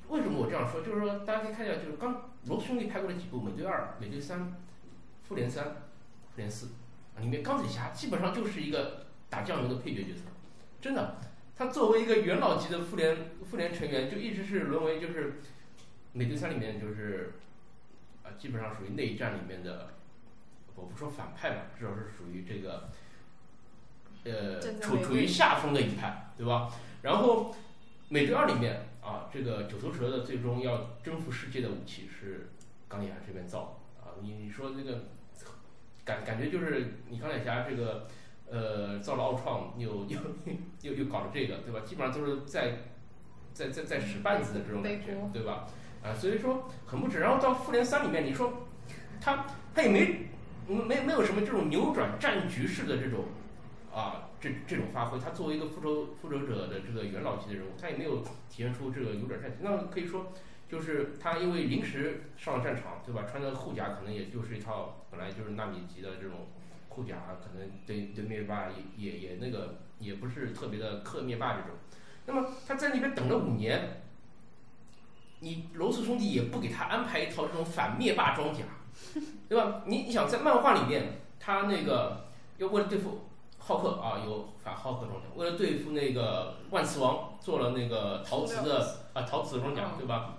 为什么我这样说？就是说大家可以看一下，就是刚罗素兄弟拍过的几部《美队二》《美队三》《复联三》《复联四》里面钢铁侠基本上就是一个打酱油的配角角色，真的。他作为一个元老级的复联复联成员，就一直是沦为就是。美队三里面就是，啊，基本上属于内战里面的，我不说反派吧，至少是属于这个，呃，处处于下风的一派，对吧？然后，美队二里面啊，这个九头蛇的最终要征服世界的武器是钢铁侠这边造啊，你你说那个感感觉就是你钢铁侠这个，呃，造了奥创，又又又又搞了这个，对吧？基本上都是在在在在使绊子的这种感觉，对吧？啊，所以说很不值。然后到复联三里面，你说他他也没没没有什么这种扭转战局式的这种啊这这种发挥。他作为一个复仇复仇者的这个元老级的人物，他也没有体现出这个扭转战局。那可以说就是他因为临时上了战场，对吧？穿的护甲可能也就是一套本来就是纳米级的这种护甲，可能对对灭霸也也也那个也不是特别的克灭霸这种。那么他在那边等了五年。你罗素兄弟也不给他安排一套这种反灭霸装甲，对吧？你你想在漫画里面，他那个要为了对付浩克啊，有反浩克装甲；为了对付那个万磁王，做了那个陶瓷的啊陶瓷装甲，对吧？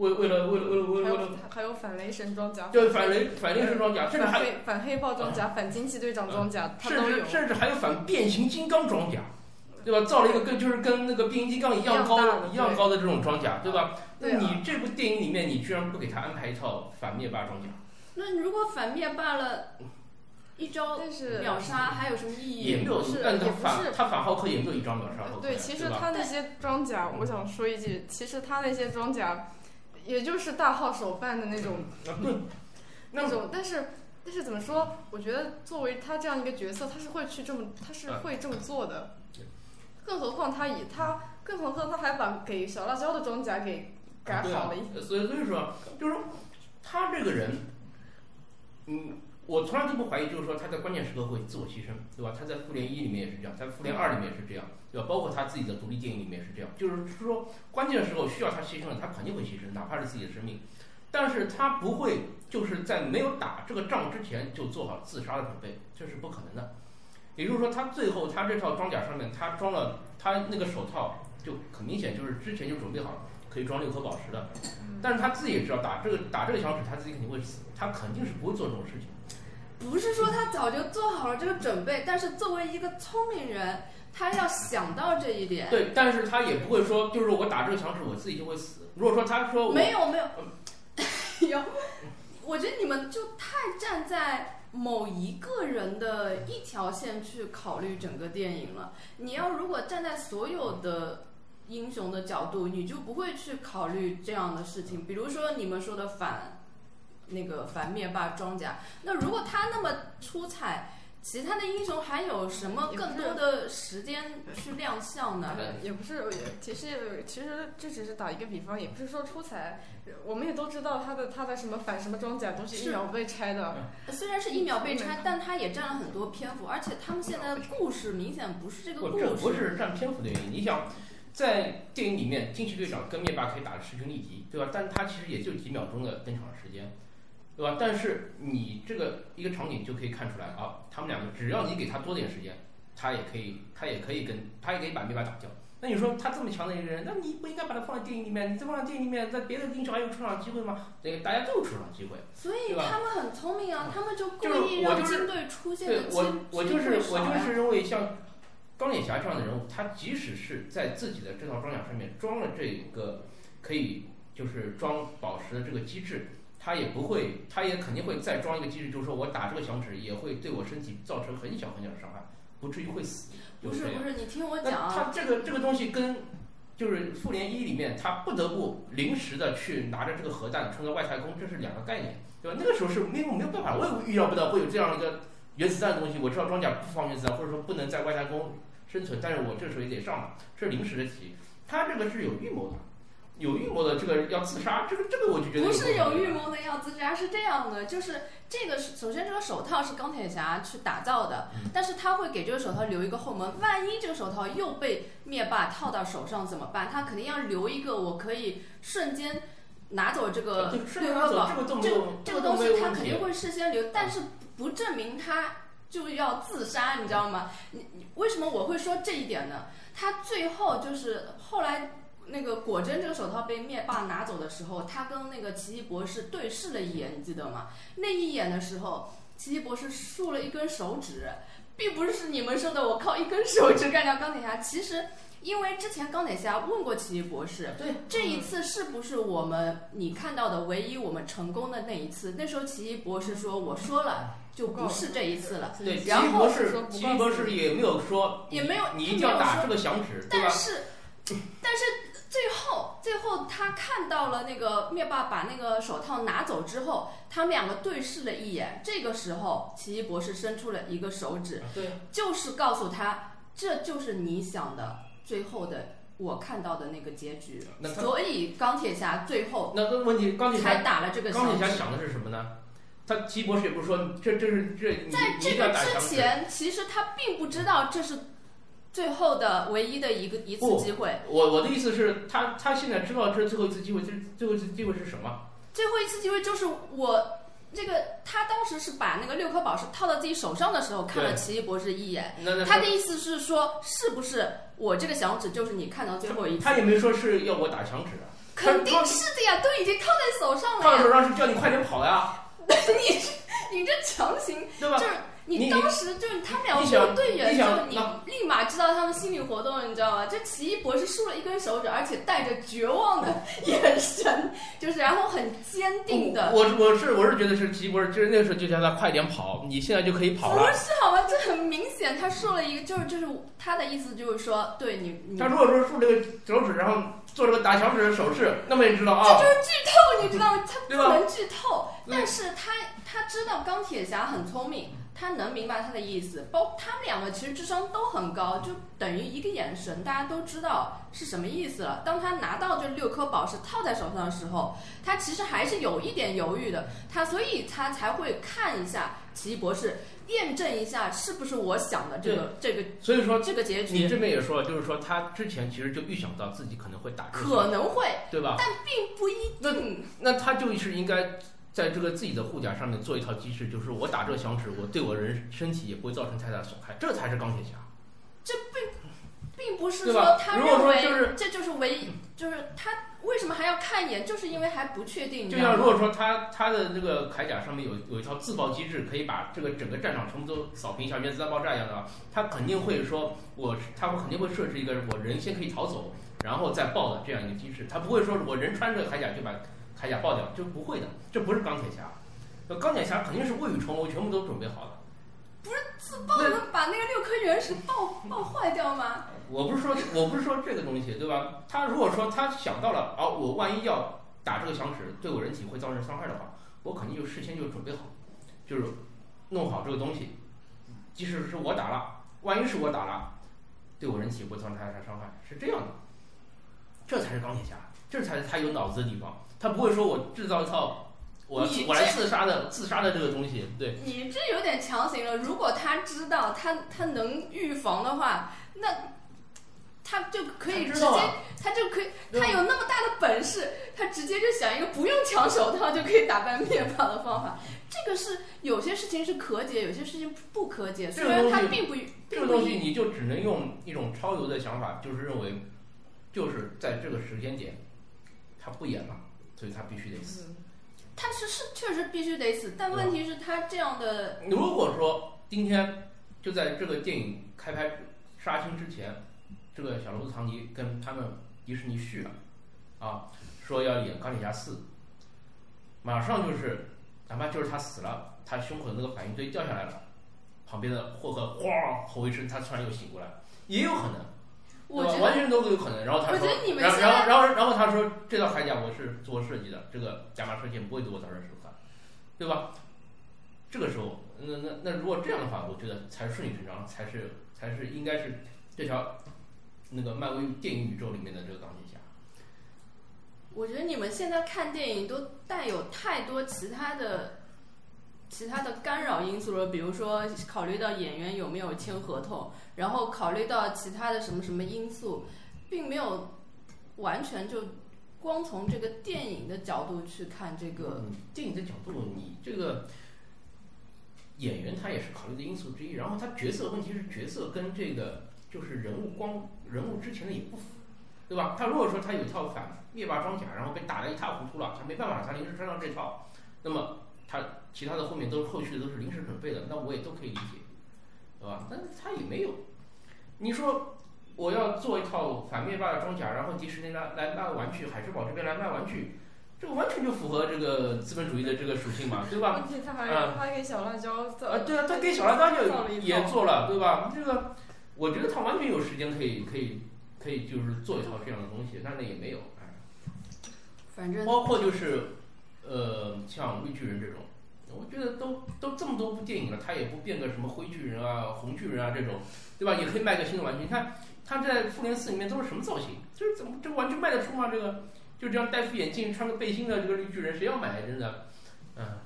为为了为了为了为了为了还有反雷神装甲，对反雷反雷神装甲，甚至还反黑豹装甲、反惊奇队长装甲，甚至甚至还有反变形金刚装甲。对吧？造了一个跟就是跟那个变形金刚一样高一样高的这种装甲，对吧？那你这部电影里面，你居然不给他安排一套反灭霸装甲？那如果反灭霸了，一招秒杀还有什么意义？也没有，但他反他反浩克也没有一招秒杀对，其实他那些装甲，我想说一句，其实他那些装甲，也就是大号手办的那种，那种，但是但是怎么说？我觉得作为他这样一个角色，他是会去这么，他是会这么做的。更何况他以他，更何况他还把给小辣椒的装甲给改好了。所以所以说，就是说他这个人，嗯，我从来都不怀疑，就是说他在关键时刻会自我牺牲，对吧？他在复联一里面也是这样，在复联二里面也是这样，对吧？包括他自己的独立电影里面也是这样，就是说关键时候需要他牺牲了，他肯定会牺牲，哪怕是自己的生命。但是他不会就是在没有打这个仗之前就做好自杀的准备，这是不可能的。也就是说，他最后他这套装甲上面，他装了他那个手套，就很明显就是之前就准备好了，可以装六颗宝石的。但是他自己也知道打这个打这个响指，他自己肯定会死，他肯定是不会做这种事情。不是说他早就做好了这个准备，但是作为一个聪明人，他要想到这一点。对，但是他也不会说，就是我打这个响指，我自己就会死。如果说他说没有没有，有，我觉得你们就太站在。某一个人的一条线去考虑整个电影了。你要如果站在所有的英雄的角度，你就不会去考虑这样的事情。比如说你们说的反那个反灭霸装甲，那如果他那么出彩。其他的英雄还有什么更多的时间去亮相呢？也不是，其实其实这只是打一个比方，也不是说出彩。我们也都知道他的他的什么反什么装甲都是一秒被拆的。虽然是一秒被拆，但他也占了很多篇幅，而且他们现在的故事明显不是这个故事。不是占篇幅的原因。你想，在电影里面，惊奇队长跟灭霸可以打得势均力敌，对吧？但他其实也就几秒钟的登场时间。对对吧？但是你这个一个场景就可以看出来啊，他们两个只要你给他多点时间，他也可以，他也可以跟他也可以把灭霸打掉。那你说他这么强的一个人，那你不应该把他放在电影里面？你再放在电影里面，在别的英雄还有出场机会吗？对，大家都有出场机会。所以他们很聪明啊，他们就故就是意让金队出现对我，我就是我就是认为像钢铁侠这样的人物，他即使是在自己的这套装甲上面装了这个可以就是装宝石的这个机制，他也不会，他也肯定会再装一个机制，就是说我打这个响指也会对我身体造成很小很小的伤害，不至于会死。不就是不是，你听我讲啊，他这个这个东西跟就是复联一里面，他不得不临时的去拿着这个核弹冲到外太空，这是两个概念，对吧？那个时候是没有没有办法，我也预料不到会有这样一个原子弹的东西。我知道装甲不放原子弹，或者说不能在外太空生存，但是我这时候也得上嘛，这是临时的题。他这个是有预谋的，有预谋的，这个要自杀，这个这个我就觉得不是有预谋。的要自杀，是这样的，就是这个是首先这个手套是钢铁侠去打造的，嗯但是他会给这个手套留一个后门，万一这个手套又被灭霸套到手上怎么办？他肯定要留一个我可以瞬间拿走这个这个这个东西他肯定会事先留，但是不证明他就要自杀，你知道吗？你你为什么我会说这一点呢？他最后就是后来那个果真这个手套被灭霸拿走的时候，他跟那个奇异博士对视了一眼，你记得吗？那一眼的时候，奇异博士竖了一根手指，并不是你们说的我靠一根手指干掉钢铁侠，其实。因为之前钢铁侠问过奇异博士，对这一次是不是我们你看到的唯一我们成功的那一次？那时候奇异博士说：“我说了，就不是这一次了。对，奇然后异博士说，不奇异博士也没有说，也没有你一定要打这个响指，对吧？但是，但是最后最后他看到了那个灭霸把那个手套拿走之后，他们两个对视了一眼。这个时候，奇异博士伸出了一个手指，对，就是告诉他，这就是你想的最后的我看到的那个结局。所以钢铁侠最后那个问题，钢铁侠才打了这个钢。铁侠想的是什么呢？他奇异博士也不是说这这是这你在这个之前，其实他并不知道这是最后的唯一的一个一次机会。我我的意思是，他他现在知道这是最后一次机会，这是最后一次机会是什么？最后一次机会就是我这个，他当时是把那个六颗宝石套到自己手上的时候，看了奇异博士一眼。那那他的意思是说，是不是我这个响指就是你看到最后一次？他也没说是要我打响指啊，肯定是的呀，都已经套在手上了。套在。手上是叫你快点跑呀，你你这强行对吧就？是你你当时就是他们两个你想是对眼，你想就你立马知道他们心理活动，你知道吗？就奇异博士竖了一根手指，而且带着绝望的 眼神，就是然后很坚定的。我我是我是觉得是奇异博士，就是那个时候就叫他快点跑，你现在就可以跑不。是好吗？这很明显，他竖了一个，就是就是他的意思就是说，对你你他如果说竖这个手指，然后做这个打响指的手势，那么你知道啊这就，是剧透，你知道吗？他不能剧透，但是他他知道钢铁侠很聪明，他能明白他的意思。包他们两个其实智商都很高，就等于一个眼神，大家都知道是什么意思了。当他拿到这六颗宝石套在手上的时候，他其实还是有一点犹豫的，他所以他才会看一下奇异博士，验证一下是不是我想的这个这个所以说这个结局你，这边也说了，就是说他之前其实就预想到自己可能会打这可能会，对吧？但并不一定。那他就是应该在这个自己的护甲上面做一套机制，就是我打这个响指，我对我人身体也不会造成太大损害，这才是钢铁侠。这并不是说他认为就是这就是唯一，就是他为什么还要看一眼，就是因为还不确定。就像如果说他他的这个铠甲上面有有一套自爆机制，可以把这个整个战场全部都扫平，像原子弹爆炸一样的话，他肯定会说我他会肯定会设置一个我人先可以逃走，然后再爆的这样一个机制，他不会说我人穿着铠甲就把铠甲爆掉，这不会的，这不是钢铁侠。那钢铁侠肯定是未雨绸缪，全部都准备好了。不是自爆能把那个六颗原石爆爆坏掉吗？我不是说我不是说这个东西，对吧？他如果说他想到了，哦，我万一要打这个响指对我人体会造成伤害的话，我肯定就事先就准备好，就是弄好这个东西，即使是我打了，万一是我打了，对我人体会造成太大伤害，是这样的。这才是钢铁侠，这才是他有脑子的地方。他不会说我制造一套我我来自杀的自杀的这个东西，对。你这有点强行了。如果他知道他他能预防的话，那他就可以直接，他就可以，他有那么大的本事，他直接就想一个不用抢手套就可以打败灭霸的方法。这个是有些事情是可解，有些事情不可解。虽然他并不这个东西你就只能用一种超游的想法，就是认为，就是在这个时间点，他不演了，所以他必须得死。嗯他是是确实必须得死，但问题是他这样的，如果说今天就在这个电影开拍杀青之前，这个小罗伯特·唐尼跟他们迪士尼续了，啊，说要演钢铁侠四，马上就是哪怕就是他死了，他胸口的那个反应堆掉下来了，旁边的霍克哗吼一声，他突然又醒过来，也有可能。对吧？我觉得完全都有可能。然后他说，然后然后然后然后他说这套铠甲我是做设计的，这个甲马射线不会对我造成伤害，对吧？这个时候，那那那如果这样的话，我觉得才顺理成章，才是才是应该是这条那个漫威电影宇宙里面的这个钢铁侠。我觉得你们现在看电影都带有太多其他的、其他的干扰因素了，比如说考虑到演员有没有签合同，然后考虑到其他的什么什么因素，并没有完全就光从这个电影的角度去看这个。嗯，电影的角度，你这个演员他也是考虑的因素之一。然后他角色问题是角色跟这个就是人物光人物之前的也不符，对吧？他如果说他有一套反灭霸装甲，然后被打得一塌糊涂了，他没办法，他临时穿上这套，那么他其他的后面都是后续的都是临时准备的，那我也都可以理解，对吧？但是他也没有，你说。我要做一套反灭霸的装甲，然后迪士尼来来卖玩具，海之宝这边来卖玩具，这个完全就符合这个资本主义的这个属性嘛，对吧？而且他还嗯他还给小辣椒造啊，对啊，他给小辣椒也做了，对吧？这个我觉得他完全有时间可以可以可以就是做一套这样的东西，但是也没有，哎，反正包括就是呃像绿巨人这种，我觉得都都这么多部电影了，他也不变个什么灰巨人啊、红巨人啊这种，对吧？也可以卖个新的玩具。你看他在复联四里面都是什么造型？就是怎么这个玩具卖得出吗？这个就这样戴副眼镜、穿个背心的这个绿巨人，谁要买？真的，嗯。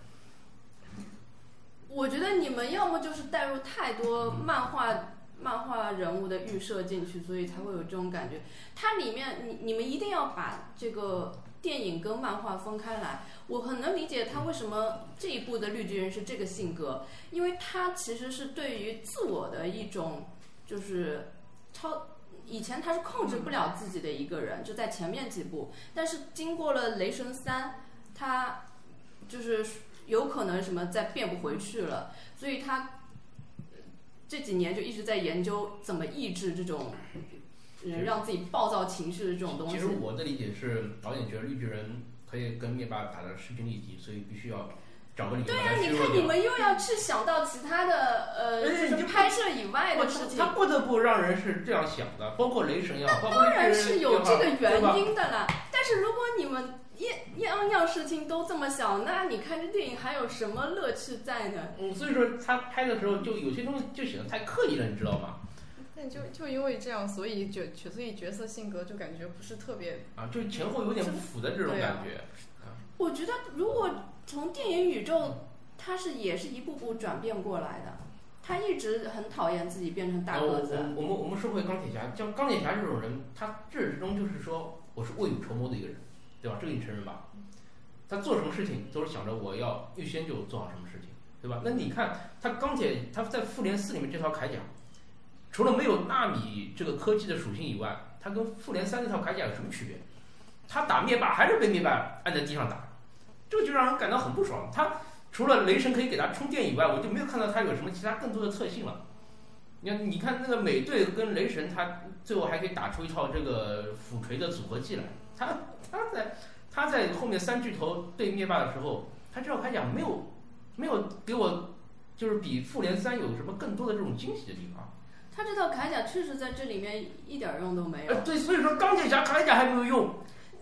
我觉得你们要么就是带入太多漫画、漫画人物的预设进去，所以才会有这种感觉。它里面，你你们一定要把这个电影跟漫画分开来。我很能理解他为什么这一部的绿巨人是这个性格，因为他其实是对于自我的一种就是超。以前他是控制不了自己的一个人，就在前面几部，但是经过了雷神三，他就是有可能什么再变不回去了，所以他这几年就一直在研究怎么抑制这种人让自己暴躁情绪的这种东西其实。我的理解是，导演觉得绿巨人可以跟灭霸打的势均力敌，所以必须要找个理由对呀。你看你们又要去想到其他的呃，就拍摄以外的事情他，不得不让人是这样想的，包括雷神也好，包括当然是有这个原因的啦。但是如果你们样样样事情都这么小，那你看这电影还有什么乐趣在呢？嗯，所以说他拍的时候就有些东西就显得太刻意了，你知道吗？但就就因为这样，所以角角所以角色性格就感觉不是特别啊，就前后有点不符的这种感觉。我觉得如果从电影宇宙，它是也是一步步转变过来的。他一直很讨厌自己变成大个子，我们我们说回钢铁侠，像钢铁侠这种人，他至始至终就是说我是未雨绸缪的一个人，对吧？这个你承认吧？他做什么事情都是想着我要预先就做好什么事情，对吧？那你看他钢铁他在复联四里面这套铠甲，除了没有纳米这个科技的属性以外，它跟复联三那套铠甲有什么区别？他打灭霸还是被灭霸按在地上打，这就让人感到很不爽。他除了雷神可以给他充电以外，我就没有看到他有什么其他更多的特性了。你看，你看那个美队跟雷神，他最后还可以打出一套这个斧锤的组合技来。他他在他在后面三巨头对灭霸的时候，他这套铠甲没有没有给我就是比复联三有什么更多的这种惊喜的地方。他这套铠甲确实在这里面一点用都没有呃，。对，所以说钢铁侠铠甲还没有用，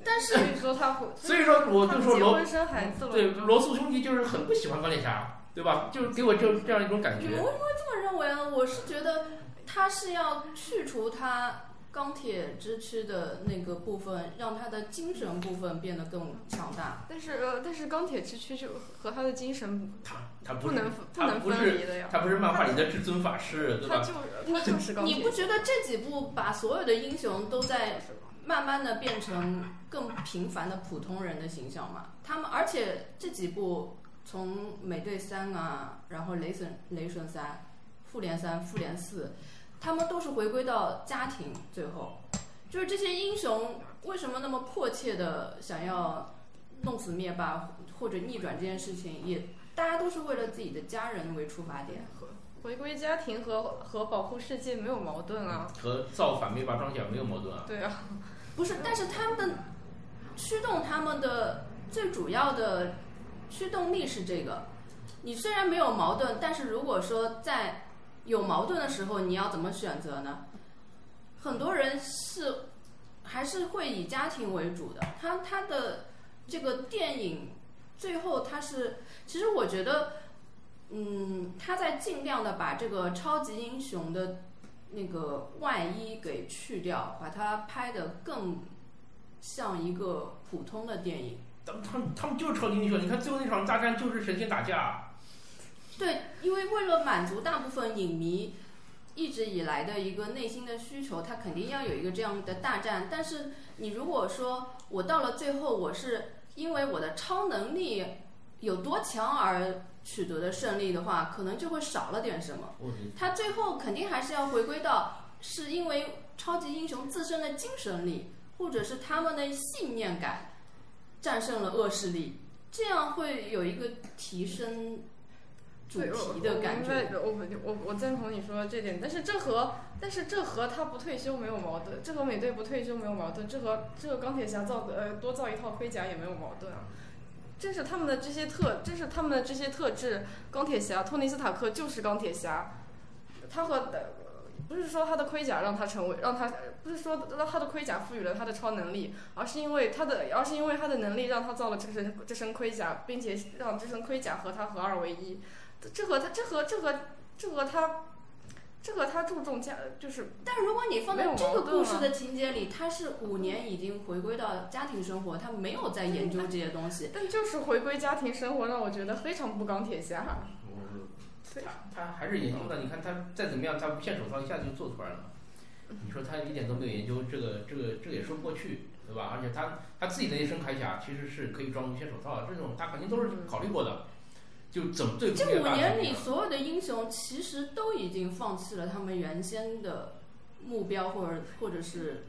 但是 所以说他会，所以说我就说罗结婚生孩子了，对罗素兄弟就是很不喜欢钢铁侠，对吧？就是给我这这样一种感觉你们。为什么会这么认为啊？我是觉得他是要去除他钢铁之躯的那个部分，让他的精神部分变得更强大。但是呃，但是钢铁之躯就和他的精神他他不能不能分离的呀。他不是漫画里的至尊法师，对吧？他就他就是钢铁。你不觉得这几部把所有的英雄都在慢慢的变成更平凡的普通人的形象吗？他们而且这几部从美队三啊，然后雷神雷神三、复联三、复联四，他们都是回归到家庭，最后就是这些英雄为什么那么迫切的想要弄死灭霸或者逆转这件事情，也大家都是为了自己的家人为出发点。回归家庭和和保护世界没有矛盾啊。和造反灭霸装甲没有矛盾啊。对啊，不是，但是他们的驱动他们的最主要的驱动力是这个。你虽然没有矛盾，但是如果说在有矛盾的时候，你要怎么选择呢？很多人是还是会以家庭为主的。他他的这个电影最后他是，其实我觉得，嗯，他在尽量的把这个超级英雄的那个外衣给去掉，把它拍得更像一个普通的电影。他他们他们就是超级英雄，你看最后那场大战就是神仙打架，对，因为为了满足大部分影迷一直以来的一个内心的需求，他肯定要有一个这样的大战。但是你如果说我到了最后，我是因为我的超能力有多强而取得的胜利的话，可能就会少了点什么。他最后肯定还是要回归到，是因为超级英雄自身的精神力，或者是他们的信念感战胜了恶势力，这样会有一个提升主题的感觉。我我我我赞同你说的这点，但是这和但是这和他不退休没有矛盾，这和美队不退休没有矛盾，这和这个钢铁侠造的呃多造一套盔甲也没有矛盾啊。正是他们的这些特，正是他们的这些特质，钢铁侠托尼斯塔克就是钢铁侠，他和呃不是说他的盔甲让他成为让他不是说让他的盔甲赋予了他的超能力，而是因为他的而是因为他的能力让他造了这身这身盔甲，并且让这身盔甲和他合二为一。这和他这和这和这和他这和他注重家就是但如果你放在这个故事的情节里，他是五年已经回归到家庭生活，他没有在研究这些东西。但就是回归家庭生活，让我觉得非常不钢铁侠。我他他还是研究的，你看他再怎么样，他无限手套一下就做出来了。你说他一点都没有研究，这个这个这个也说不过去，对吧？而且他他自己的一身铠甲其实是可以装无限手套的，这种他肯定都是考虑过的。就怎么对付这五年里，所有的英雄其实都已经放弃了他们原先的目标，或者或者是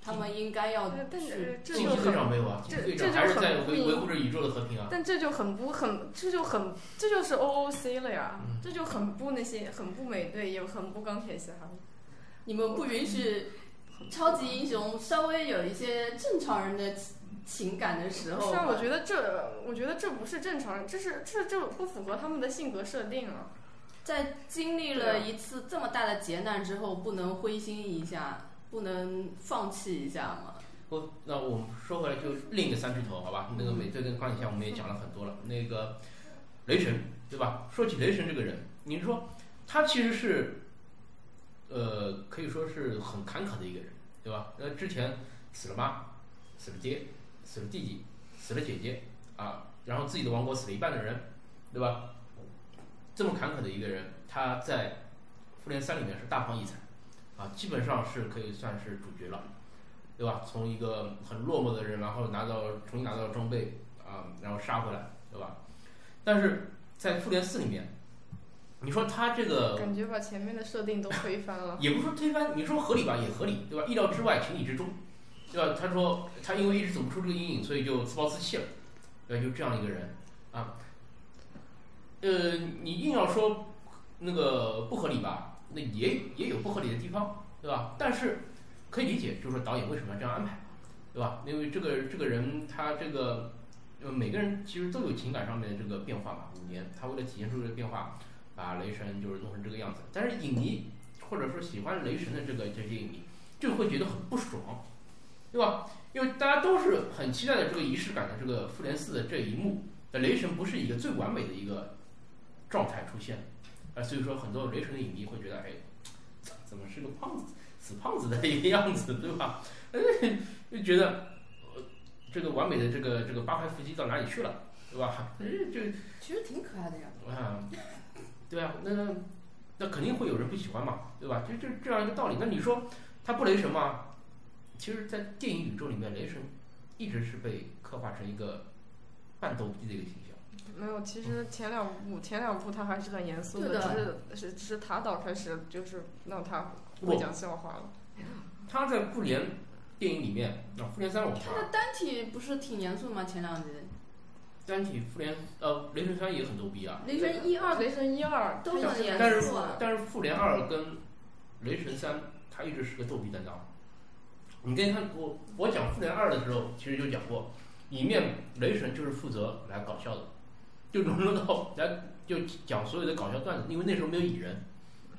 他们应该要但但去是这就很长没有啊，队这这就长还是在很不一维维护着宇宙的和平啊。但这就很不很，这就很这就是 OOC 了呀，嗯这就很不那些很不美队，也很不钢铁侠。你们不允许超级英雄稍微有一些正常人的情情感的时候是啊，我觉得这我觉得这不是正常人，这是这这不符合他们的性格设定啊。在经历了一次这么大的劫难之后，不能灰心一下，不能放弃一下吗？不，那我们说回来就另一个三巨头，好吧？那个美队跟钢铁侠我们也讲了很多了。那个雷神，对吧？说起雷神这个人，你说他其实是，呃，可以说是很坎坷的一个人，对吧？那之前死了妈，死了爹，死了弟弟，死了姐姐啊，然后自己的王国死了一半的人，对吧？这么坎坷的一个人，他在复联三里面是大放异彩，啊，基本上是可以算是主角了。对吧？从一个很落寞的人，然后拿到重新拿到装备啊，然后杀回来，对吧？但是在复联四里面，你说他这个感觉把前面的设定都推翻了。也不是说推翻，你说合理吧，也合理，对吧？意料之外，情理之中，对吧？他说他因为一直走不出这个阴影，所以就自暴自弃了，对吧？就这样一个人啊。呃，你硬要说那个不合理吧，那也也有不合理的地方，对吧？但是可以理解，就是说导演为什么要这样安排，对吧？因为这个这个人他这个呃每个人其实都有情感上面的这个变化嘛，五年他为了体现出这个变化，把雷神就是弄成这个样子。但是影迷或者说喜欢雷神的这个这些影迷就会觉得很不爽，对吧？因为大家都是很期待的这个仪式感的这个复联四的这一幕，那雷神不是一个最完美的一个状态出现，啊，所以说很多雷神的影迷会觉得，哎，怎怎么是个胖子？死胖子的一个样子，对吧？就觉得呃这个完美的这个这个八块腹肌到哪里去了，对吧？就其实挺可爱的呀。啊，对啊，那那肯定会有人不喜欢嘛，对吧？就就这样一个道理。那你说他不雷神吗？其实，在电影宇宙里面，雷神一直是被刻画成一个半逗逼的一个形象。没有，其实前两部前两部他还是很严肃对的只是是只是塔岛开始就是让他会讲笑话了。他在复联电影里面，啊，复联三我看了，他的单体不是挺严肃吗？前两集，单体复联呃雷神三也很逗逼啊，雷神一二雷神一二都很严但是肃啊。但是复联二跟雷神三，他一直是个逗逼担当。你跟他我我讲复联二的时候，其实就讲过，里面雷神就是负责来搞笑的，就融入到来就讲所有的搞笑段子，因为那时候没有蚁人，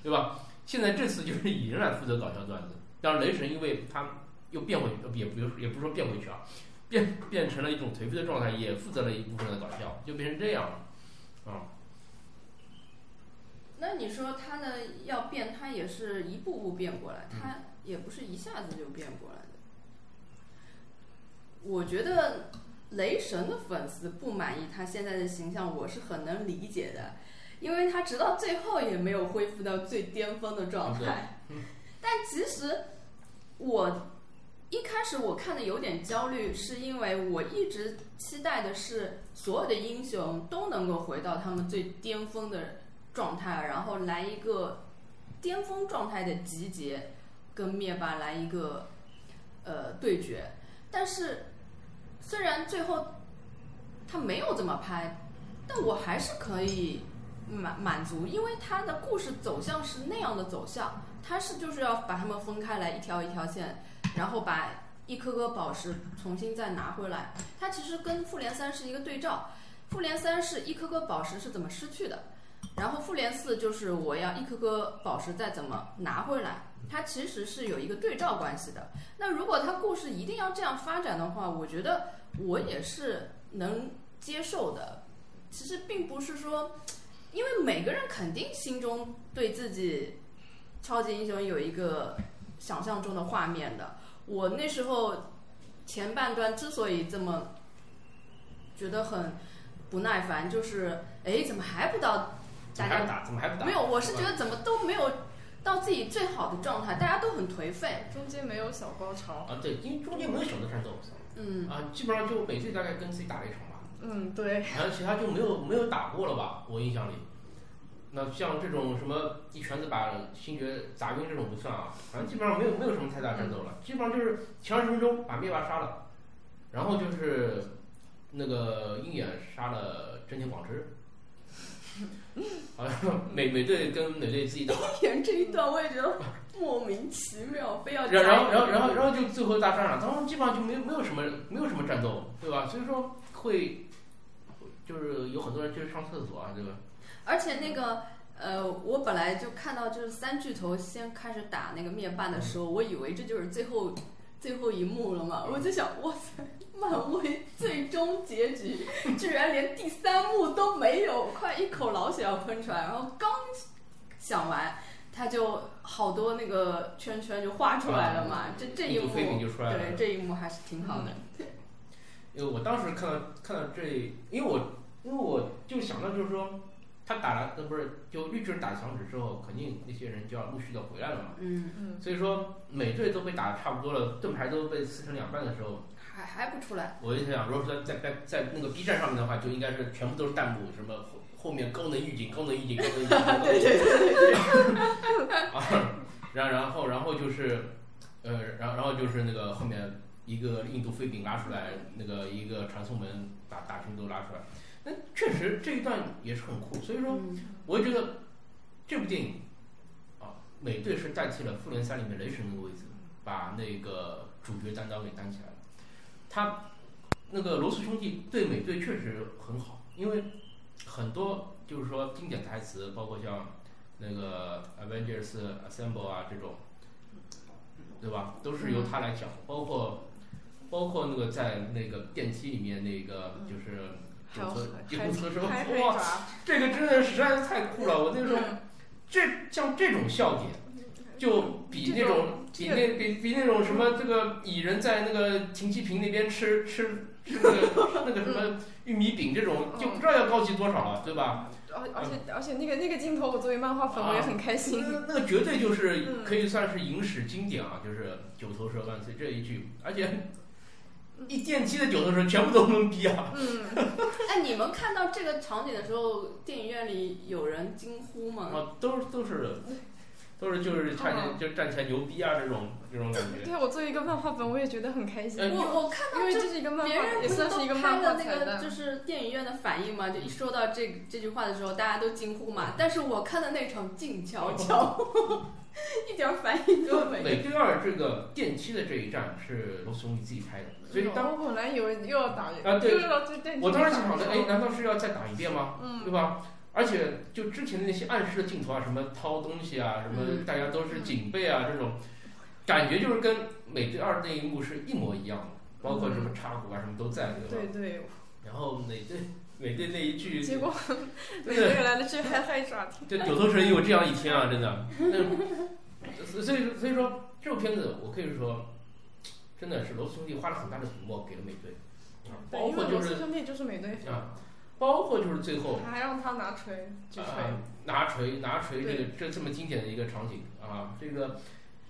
对吧？现在这次就是蚁人来负责搞笑段子，当然雷神因为他又变回呃也不也不是说变回去啊，变变成了一种颓废的状态，也负责了一部分的搞笑，就变成这样了，啊、那你说他的要变，他也是一步步变过来，他也不是一下子就变过来的。我觉得雷神的粉丝不满意他现在的形象，我是很能理解的，因为他直到最后也没有恢复到最巅峰的状态。但其实我一开始我看的有点焦虑，是因为我一直期待的是所有的英雄都能够回到他们最巅峰的状态，然后来一个巅峰状态的集结，跟灭霸来一个呃对决。但是虽然最后他没有这么拍，但我还是可以满满足，因为他的故事走向是那样的走向，他是就是要把他们分开来一条一条线，然后把一颗颗宝石重新再拿回来。它其实跟复联三是一个对照，复联三是一颗颗宝石是怎么失去的，然后复联四就是我要一颗颗宝石再怎么拿回来，它其实是有一个对照关系的。那如果它故事一定要这样发展的话，我觉得我也是能接受的。其实并不是说，因为每个人肯定心中对自己超级英雄有一个想象中的画面的。我那时候前半段之所以这么觉得很不耐烦，就是哎，怎么还不到大家怎么还不打？怎么还不打？没有，我是觉得怎么都没有到自己最好的状态，大家都很颓废。中间没有小高潮。啊，对，因为中间没有小的战斗，嗯，啊，基本上就每次大概跟自己打了一场吧，嗯，对，好像其他就没有没有打过了吧，我印象里。那像这种什么一拳子把星爵砸晕这种不算啊，反正基本上没有没有什么太大战斗了，基本上就是前二十分钟把灭霸杀了，然后就是那个鹰眼杀了真田广之，好像美美队跟美队自己打，演这一段我也觉得莫名其妙，非要然然后然后然后然后就最后大战了，当时基本上就没有没有什么没有什么战斗，对吧？所以说会就是有很多人就是上厕所啊，对吧？而且那个呃，我本来就看到就是三巨头先开始打那个灭霸的时候，我以为这就是最后最后一幕了嘛，我就想，哇塞，漫威最终结局居然连第三幕都没有，快一口老血要喷出来，然后刚想完。他就好多那个圈圈就画出来了嘛，这这一幕飞饼就出来了对这一幕还是挺好的。因为我当时看到看到这，因为我因为我就想到就是说，他打了呃不是就绿巨人打响指之后，肯定那些人就要陆续的回来了嘛。嗯，嗯，所以说美队都被打的差不多了，盾牌都被撕成两半的时候，还还不出来。我就想，如果说在在在那个 B 站上面的话，就应该是全部都是弹幕，什么后后面高能预警、高能预警、高能预警。对对对对 啊，然然后然后就是，呃，然后然后就是那个后面一个印度飞饼拉出来，那个一个传送门把大军都拉出来，那确实这一段也是很酷。所以说，嗯我就觉得这部电影啊，美队是代替了复联三里面雷神那个位置，把那个主角担当给担起来了。他那个罗斯兄弟对美队确实很好，因为很多就是说经典台词，包括像那个 Avengers Assemble 啊这种，对吧？都是由他来讲，包括包括那个在那个电梯里面那个就是还有救车救开护车的时候，哇，这个真的实在是太酷了！我那时候嗯这像这种笑点，就比那种比那比比那种什么这个蚁人在那个停机坪那边吃吃吃那个那个 什么玉米饼这种，就不知道要高级多少了，对吧？而而且而且那个那个镜头，我作为漫画粉我也很开心。那那个绝对就是可以算是影史经典啊，就是“九头蛇万岁”这一句，而且一电梯的九头蛇全部都懵逼啊！嗯，哎，你们看到这个场景的时候，电影院里有人惊呼吗？啊，都都是。都是就是看见就站起来牛逼啊这种这种感觉。对我作为一个漫画粉，我也觉得很开心。我我看到因为这是一个漫画，也算是一个漫画那个就是电影院的反应嘛，就一说到这这句话的时候，大家都惊呼嘛。但是我看的那场静悄悄，一点反应都没有。美队二这个电梯的这一站是罗兄弟自己拍的，所以当我本来以为又要打啊对，我当时想着哎，难道是要再打一遍吗？嗯，对吧？而且就之前的那些暗示的镜头啊，什么掏东西啊，什么大家都是警备啊，这种感觉就是跟美队二那一幕是一模一样的，包括什么插鼓啊，什么都在，对吧？对对。然后美队美队那一句，结果 美队来了句嗨嗨耍听，就九头蛇也有这样一天啊，真的。所以所以说这部片子我可以说，真的是罗斯兄弟花了很大的笔墨给了美队，包括就是兄弟就是美队啊。包括就是最后，还让他拿锤去锤，拿锤拿锤这个这这么经典的一个场景啊，这个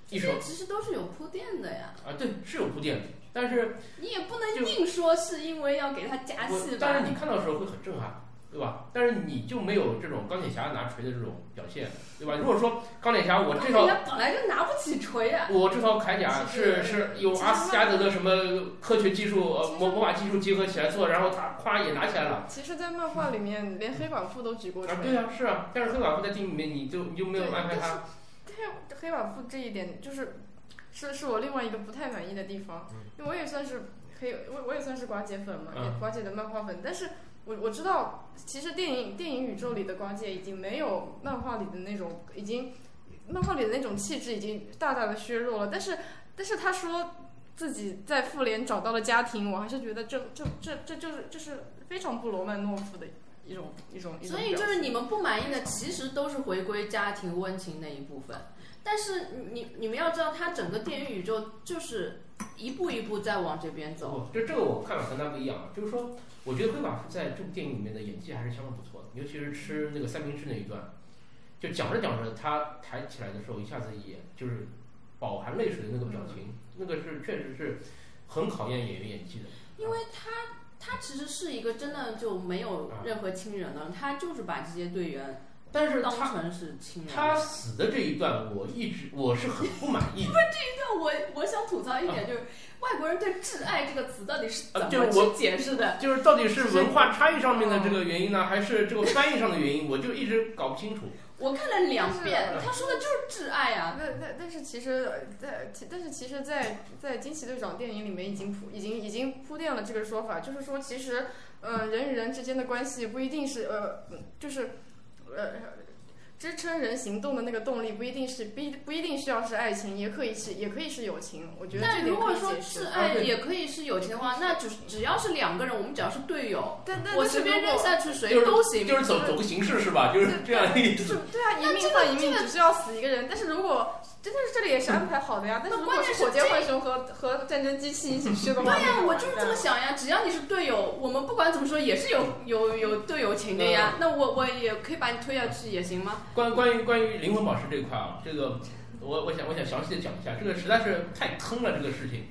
一手其实都是有铺垫的呀。啊，对，是有铺垫的，但是你也不能硬说是因为要给他加戏吧。但是你看到的时候会很震撼。对吧？但是你就没有这种钢铁侠拿锤的这种表现，对吧？如果说钢铁侠我这套本来就拿不起锤啊，我这套铠甲是是有阿斯加德的什么科学技术呃魔魔法技术结合起来做，然后他咵也拿起来了。其实，在漫画里面，连黑寡妇都举过锤。啊，对啊，是啊。但是黑寡妇在电影里面，你就你就没有安排他。黑黑寡妇这一点就是，是是我另外一个不太满意的地方，因为我也算是黑，我我也算是寡姐粉嘛，寡姐的漫画粉，但是。我我知道，其实电影电影宇宙里的瓜姐已经没有漫画里的那种，已经漫画里的那种气质已经大大的削弱了。但是，但是他说自己在复联找到了家庭，我还是觉得这这这这就是就是非常不罗曼诺夫的一种一种。所以就是你们不满意的，其实都是回归家庭温情那一部分。但是你你们要知道，他整个电影宇宙就是一步一步在往这边走。就这个我看法和他不一样，就是说。我觉得黑寡妇在这部电影里面的演技还是相当不错的，尤其是吃那个三明治那一段，就讲着讲着，他抬起来的时候，一下子也就是饱含泪水的那个表情，那个是确实是很考验演员演技的。因为他他其实是一个真的就没有任何亲人了，他就是把这些队员。但是当成是亲人。他死的这一段，我一直我是很不满意。不是这一段，我我想吐槽一点，就是外国人对“挚爱”这个词到底是怎么去解释的？就是到底是文化差异上面的这个原因呢，还是这个翻译上的原因？我就一直搞不清楚。我看了两遍，他说的就是挚爱啊。那那但是其实，在但是其实，在在惊奇队长电影里面已经铺已经已经铺垫了这个说法，就是说其实，嗯，人与人之间的关系不一定是呃，就是呃。支撑人行动的那个动力不一定是不不一定需要是爱情，也可以是也可以是友情。我觉得这点可以解释。但如果说是爱也可以是友情的话，那只只要是两个人，我们只要是队友，我随便扔下去谁都行。就是走走个形式是吧？就是这样的意思。对啊，一命换一命，只需要死一个人。但是如果真的是这里也是安排好的呀。但是如果是火箭浣熊和和战争机器一起去的话，对呀，我就是这么想呀。只要你是队友，我们不管怎么说也是有有有队友情的呀。那我我也可以把你推下去也行吗？关关于关于。灵魂宝石这一块啊，这个我我想我想详细的讲一下，这个实在是太坑了，这个事情，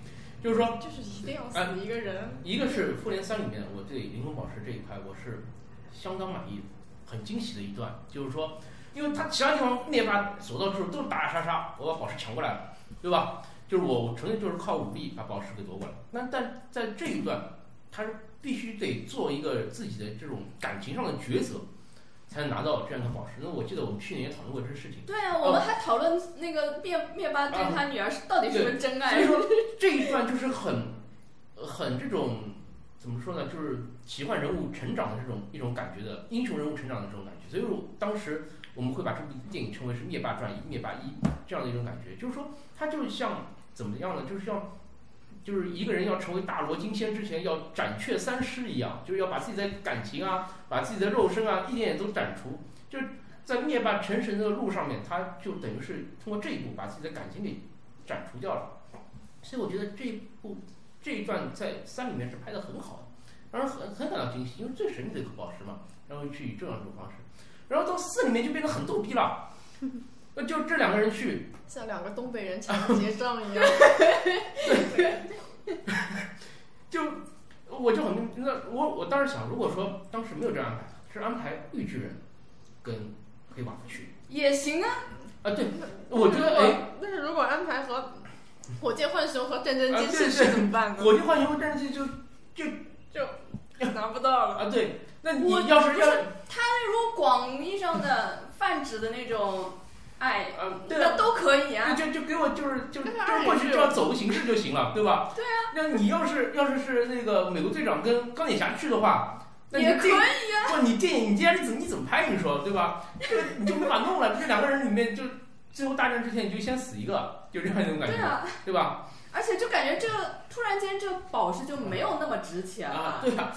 就是说，就是一定要死一个人。一个是复联三里面，我对灵魂宝石这一块我是相当满意，很惊喜的一段，就是说，因为他其他地方灭霸所到之处都是打打杀杀，我把宝石抢过来了，对吧？就是我纯粹就是靠武力把宝石给夺过来。那但在这一段，他是必须得做一个自己的这种感情上的抉择。才能拿到这样的宝石。那我记得我们去年也讨论过这个事情。对啊，我们还讨论那个灭灭霸对他女儿是到底是不是真爱。所以说这一段就是很，很这种怎么说呢？就是奇幻人物成长的这种一种感觉的英雄人物成长的这种感觉。所以我当时我们会把这部电影称为是灭霸传一、灭霸一这样的一种感觉。就是说它就像怎么样呢？就是像。就是一个人要成为大罗金仙之前，要斩却三尸一样，就是要把自己的感情啊，把自己的肉身啊，一点点都斩除。就是在灭霸成神的路上面，他就等于是通过这一步把自己的感情给斩除掉了。所以我觉得这一部这一段在三里面是拍的很好的，让人很很感到惊喜，因为最神秘的一颗宝石嘛，然后去以这样一种方式，然后到四里面就变得很逗逼了，那就这两个人去，像两个东北人抢劫 账一样。就我就很那我我当时想，如果说当时没有这样安排，是安排绿巨人跟黑寡妇去也行啊，啊，对，我觉得哎，但是如果安排和火箭浣熊和战争啊机器对对是怎么办呢？火箭浣熊和战争机器就就就拿不到了。啊，对，那你要是要不是如果广义上的 泛指的那种爱，那啊。都可以啊。就就给我就是就是过去就要走个形式就行了，对吧？对啊。那你要是要是是那个美国队长跟钢铁侠去的话，那也可以啊，不，你电影你接下来你怎么你怎么拍？你说对吧？这个你就没法弄了。这两个人里面就最后大战之前你就先死一个，就这样一种感觉，对啊，对吧？而且就感觉这个突然间这个宝石就没有那么值钱啊，了。对啊。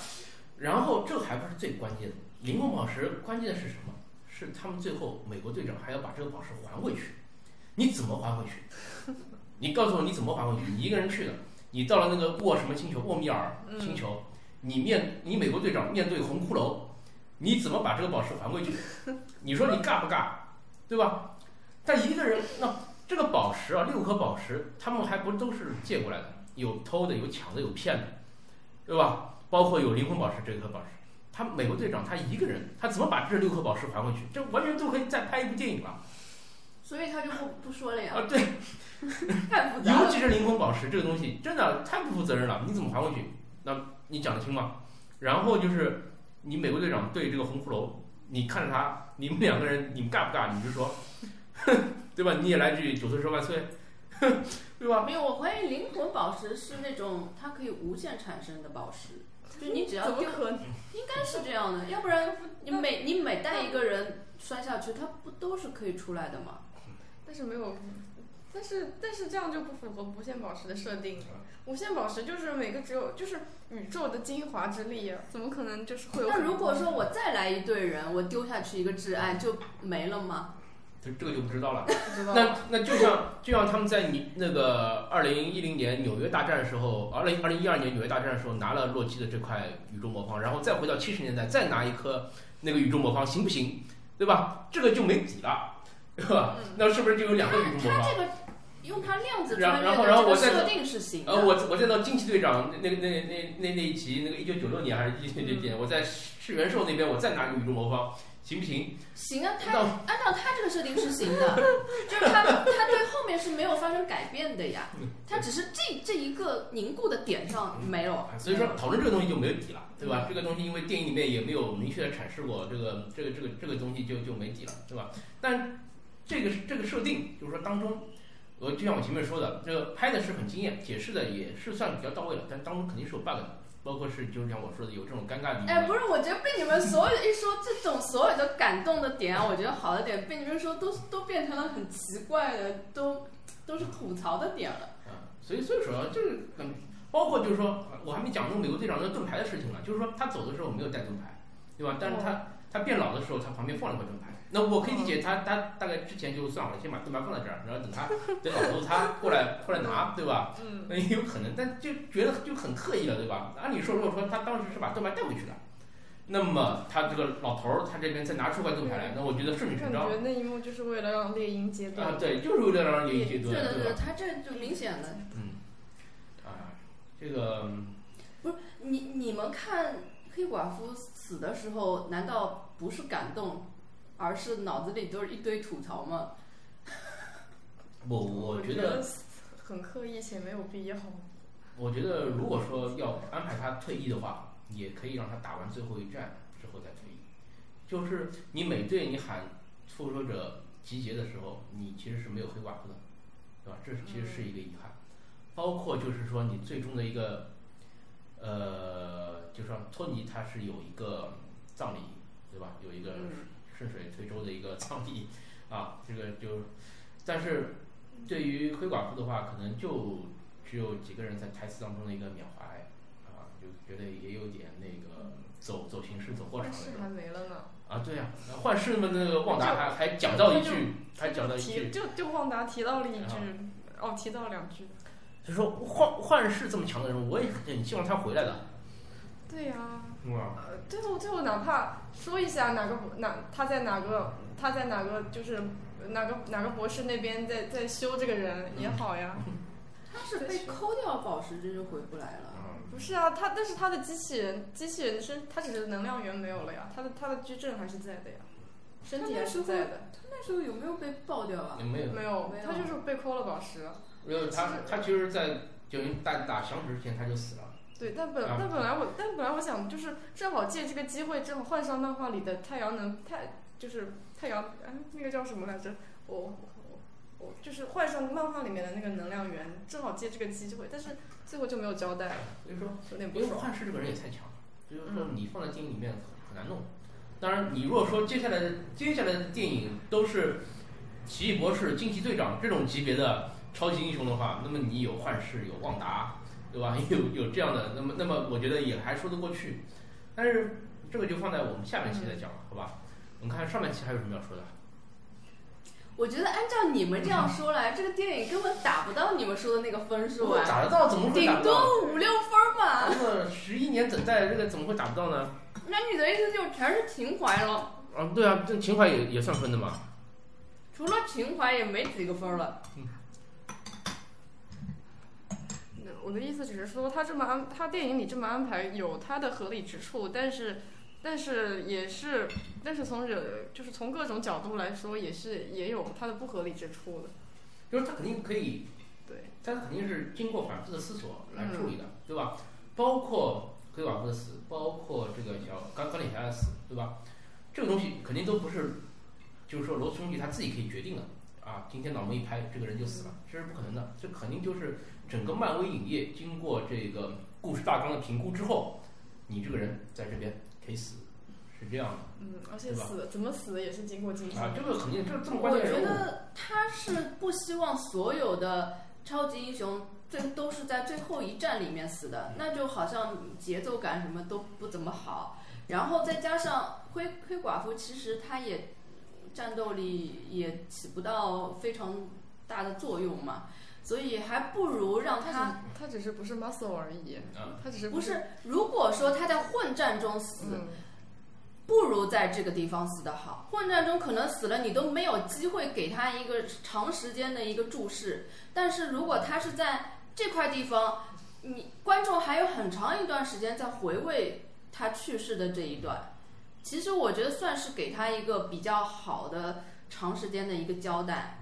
然后这还不是最关键的，灵魂宝石关键的是什么？是他们最后美国队长还要把这个宝石还回去，你怎么还回去？你告诉我你怎么还回去？你一个人去的，你到了那个沃什么星球，沃米尔星球，你面你美国队长面对红骷髅，你怎么把这个宝石还回去？你说你尬不尬？对吧？但一个人那这个宝石啊，六颗宝石，他们还不都是借过来的，有偷的，有抢的，有骗的，对吧？包括有灵魂宝石这颗宝石，他美国队长他一个人，他怎么把这六颗宝石还回去？这完全都可以再拍一部电影了所以他就不不说了呀，啊！对，太复杂了。尤其是灵魂宝石这个东西，真的太不负责任了。你怎么还回去？那你讲得清吗？然后就是你美国队长对这个红骷髅，你看着他，你们两个人，你们尬不尬？你就说，对吧？你也来句九岁说万岁，对吧？没有，我怀疑灵魂宝石是那种它可以无限产生的宝石，就你只要丢，怎么可能？应该是这样的，要不然你每你每带一个人摔下去，他不都是可以出来的吗？但是没有，但是但是这样就不符合无限宝石的设定。无限宝石就是每个只有就是宇宙的精华之力呀，怎么可能就是会有？那如果说我再来一队人，我丢下去一个挚爱就没了吗？这这个就不知道了。那那就像就像他们在你那个二零一零年纽约大战的时候，二零二零一二年纽约大战的时候拿了洛基的这块宇宙魔方，然后再回到七十年代再拿一颗那个宇宙魔方，行不行？对吧？这个就没底了，对吧？那是不是就有两个宇宙魔方？它这个用它量子然穿越然后然后我再的设定是行的。呃，我我再到惊奇队长那那那那那那一集，那个一九九六年还是一九九年，我在世元兽那边我再拿个宇宙魔方，行不行？行啊，他按照他这个设定是行的，就是他他对后面是没有发生改变的呀，他只是这这一个凝固的点上没有。啊所以说讨论这个东西就没有底了，对吧？这个东西因为电影里面也没有明确的阐释过，这个这个这个这个东西就就没底了，对吧？但这个这个设定就是说当中，我就像我前面说的，这个拍的是很惊艳，解释的也是算比较到位了，但当中肯定是有 bug 的，包括是就是像我说的有这种尴尬的地哎，不是，我觉得被你们所有一说这种所有的感动的点啊，我觉得好的点被你们说都都变成了很奇怪的，都都是吐槽的点了。啊，所以所以说就是很，包括就是说我还没讲中美国队长那个盾牌的事情呢，就是说他走的时候没有带盾牌，对吧？但是他他变老的时候，他旁边放了块盾牌。那我可以理解他他大概之前就算好了，先把盾牌放在这儿，然后等他等老头他过来过来拿，对吧？嗯，那也有可能，但就觉得就很刻意了，对吧？按理说，如果说他当时是把盾牌带回去的，那么他这个老头儿他这边再拿出块盾牌来，那我觉得顺理成章感觉那一幕就是为了让猎鹰接啊，对，就是为了让猎鹰阶是段，的，是的，对？他这就明显的。嗯，啊，这个不是。你你们看黑寡妇死的时候，难道不是感动，而是脑子里都是一堆吐槽嘛？我我我觉得，很刻意且没有必要。我觉得如果说要安排他退役的话，也可以让他打完最后一战之后再退役。就是你每队你喊复仇者集结的时候，你其实是没有黑寡妇的，对吧？这是其实是一个遗憾。包括就是说你最终的一个，呃，就是说托尼他是有一个葬礼，对吧？有一个嗯顺水推舟的一个倡议啊，这个就，但是对于黑寡妇的话，可能就只有几个人在台词当中的一个缅怀啊，就觉得也有点那个走走形式、走过场但是那还没了呢。啊，对呀、幻视们那个旺达还还讲到一句，还讲到一句，就就旺达提到了一句啊，哦，提到了两句。就说幻幻视这么强的人，我也很希望他回来的，对呀、呃，最后最后哪怕说一下哪个哪他在哪个他在哪个就是哪个哪个博士那边在在修这个人也好呀。他是被抠掉宝石，这就回不来了。啊，不是啊，他但是他的机器人机器人身他只是能量源没有了呀，他的他的矩阵还是在的呀，身体还是在的。他那时候有没有被爆掉啊？没有，没有没，有他就是被抠了宝石。没有他他其实，在就打打响指之前他就死了，对，但本啊但本来我但本来我想就是正好借这个机会，正好换上漫画里的太阳能太就是太阳哎那个叫什么来着？我我我就是换上漫画里面的那个能量源，正好借这个机会，但是最后就没有交代了，所以说。有点不因为。幻视这个人也太强了，就是说你放在电影里面很很难弄。当然，你如果说接下来的接下来的电影都是奇异博士、惊奇队长这种级别的超级英雄的话，那么你有幻视、有旺达，对吧？有有这样的，那么那么我觉得也还说得过去。但是这个就放在我们下半期再讲了，好吧？我们看上半期还有什么要说的？我觉得按照你们这样说来，这个电影根本打不到你们说的那个分数啊，打得到？怎么会打顶不到？多五六分吧。这个十一年等待，这个怎么会打不到呢？那你的意思就全是情怀了？啊，对啊，这情怀也也算分的嘛。除了情怀也没几个分了。我的意思只是说，他这么安，他电影里这么安排有他的合理之处，但是，但是也是，但是从人就是从各种角度来说，也是也有他的不合理之处的。就是他肯定可以，对，他肯定是经过反复的思索来处理的，嗯对吧？包括黑寡妇的死，包括这个小钢钢铁侠的死，对吧？这个东西肯定都不是，就是说罗斯兄弟他自己可以决定的啊。今天脑门一拍，这个人就死了，这是不可能的。这肯定就是整个漫威影业经过这个故事大纲的评估之后，你这个人在这边可以死，是这样的嗯，而且死怎么死的也是经过精心啊。这个肯定这这么我觉关键人物，得他是不希望所有的超级英雄最都是在最后一战里面死的，那就好像节奏感什么都不怎么好。然后再加上灰灰寡妇，其实她也战斗力也起不到非常大的作用嘛，所以还不如让他他只是不是 muscle 而已，啊他只是不是。如果说他在混战中死，嗯，不如在这个地方死的好。混战中可能死了，你都没有机会给他一个长时间的一个注视。但是如果他是在这块地方，你观众还有很长一段时间在回味他去世的这一段。其实我觉得算是给他一个比较好的长时间的一个交代。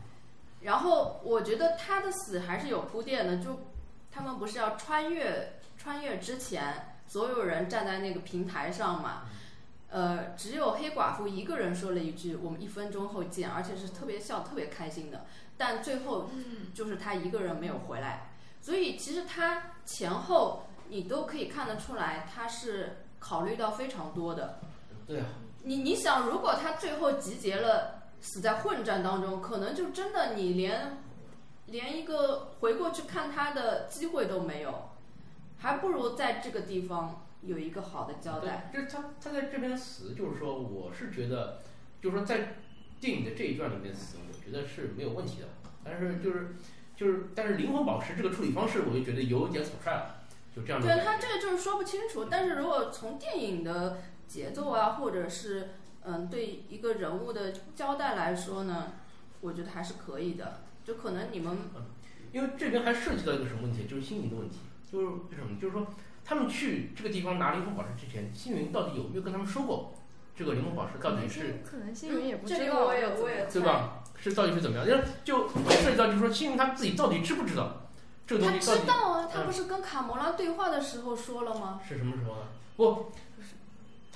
然后我觉得他的死还是有铺垫的，就他们不是要穿越穿越之前，所有人站在那个平台上嘛。呃，只有黑寡妇一个人说了一句“我们一分钟后见”，而且是特别笑、特别开心的。但最后就是他一个人没有回来，所以其实他前后你都可以看得出来，他是考虑到非常多的。对啊，你你想，如果他最后集结了，死在混战当中，可能就真的你连连一个回过去看他的机会都没有，还不如在这个地方有一个好的交代。就是他他在这边死，就是说，我是觉得，就是说在电影的这一段里面死，我觉得是没有问题的。但是就是就是，但是灵魂宝石这个处理方式，我就觉得有点草率了，就这样的对。他这个就是说不清楚，但是如果从电影的节奏啊，或者是嗯对一个人物的交代来说呢，我觉得还是可以的。就可能你们因为这边还涉及到一个什么问题，就是星云的问题，就是为什么？就是说他们去这个地方拿灵魂宝石之前，星云到底有没有跟他们说过这个灵魂宝石到底是可能星云也不这知道个我也我也对吧？是到底是怎么样？因为就涉及到就是说星云他自己到底知不知道这个东他西他知道啊，他不是跟卡魔拉对话的时候说了吗？是什么时候呢？不，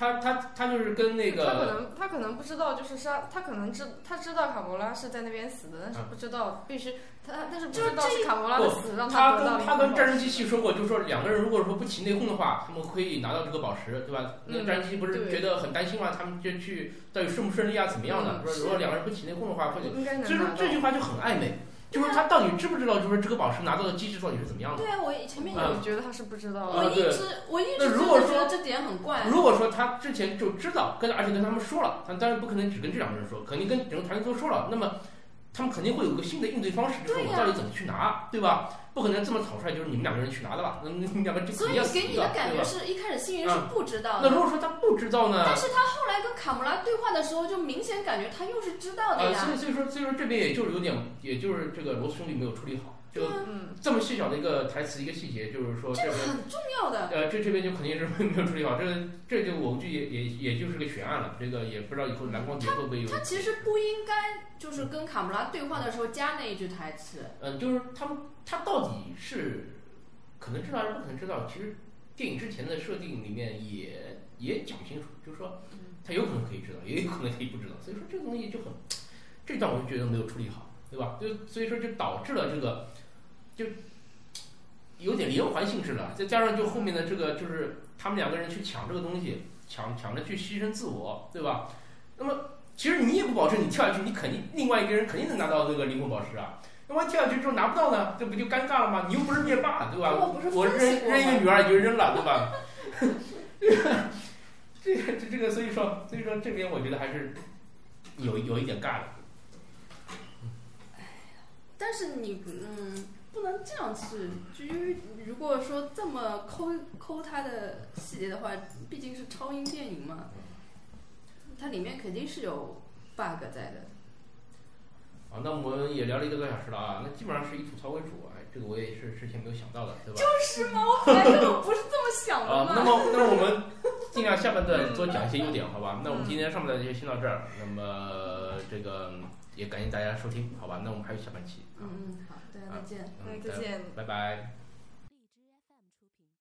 他他他就是跟那个他可能他可能不知道，就是杀他可能知他知道卡魔拉是在那边死的，但是啊不知道必须他但是不就是知道是卡魔拉的死让他得到跟他跟战争机器器说过，就是说两个人如果说不起内讧的话，他们可以拿到这个宝石，对吧？那嗯战争机器不是觉得很担心吗？他们就去到底顺不顺利啊，怎么样的？嗯说如果两个人不起内讧的话，会应该能所以说。这句话就很暧昧，就是他到底知不知道，就是这个宝石拿到的机制到底是怎么样的？对啊，我前面有，啊我觉得他是不知道啊的。我一直我一直如果说觉得这点很怪。如果说他之前就知道，跟而且跟他们说了，他当然不可能只跟这两个人说，肯定跟整个团队都说了，那么他们肯定会有个新的应对方式，就是我到底怎么去拿，对吧？不可能这么草率，就是你们两个人去拿的吧？那你们两个就所以肯定要死给你的感？觉是一开始星云是啊不知道的那，如果说他不知道呢？但是他后来跟卡姆拉对话的时候，就明显感觉他又是知道的呃，呀所。以所以说所以说这边也就是有点，也就是这个罗斯兄弟没有处理好，就嗯，这么细小的一个台词一个细节，就是说这个很重要的，呃这这边就肯定是没有处理好，这这就我估计也也也就是个悬案了，这个也不知道以后蓝光碟会不会有。他其实不应该就是跟卡姆拉对话的时候加那一句台词。嗯，就是他们他到底是可能知道还是不可能知道？其实电影之前的设定里面也也讲清楚，就是说他有可能可以知道，也有可能可以不知道。所以说这个东西就很这段我就觉得没有处理好，对吧？就所以说就导致了这个就有点连环性质了，再加上就后面的这个就是他们两个人去抢这个东西，抢抢着去牺牲自我，对吧？那么其实你也不保证你跳下去，你肯定另外一个人肯定能拿到这个灵魂宝石啊。那万一跳下去之后拿不到呢，这不就尴尬了吗？你又不是灭霸，对吧？我不是我扔扔一个女儿也就扔了，对吧？这个这这个，所以说所以说这边我觉得还是有有一点尬的。但是你嗯，不能这样去，就因为如果说这么抠抠它的细节的话，毕竟是超英电影嘛，它里面肯定是有 bug 在的。好，那我们也聊了一个多小时了啊，那基本上是以吐槽为主，啊，这个我也是之前没有想到的，对吧？就是嘛？我本来根本不是这么想的啊，那。么那么我们尽量下半段多讲一些优点，好吧？那我们今天上半段就先到这儿，那么这个也感谢大家收听，好吧？那我们还有下半期，嗯嗯，好，再见。嗯嗯，再见。拜拜。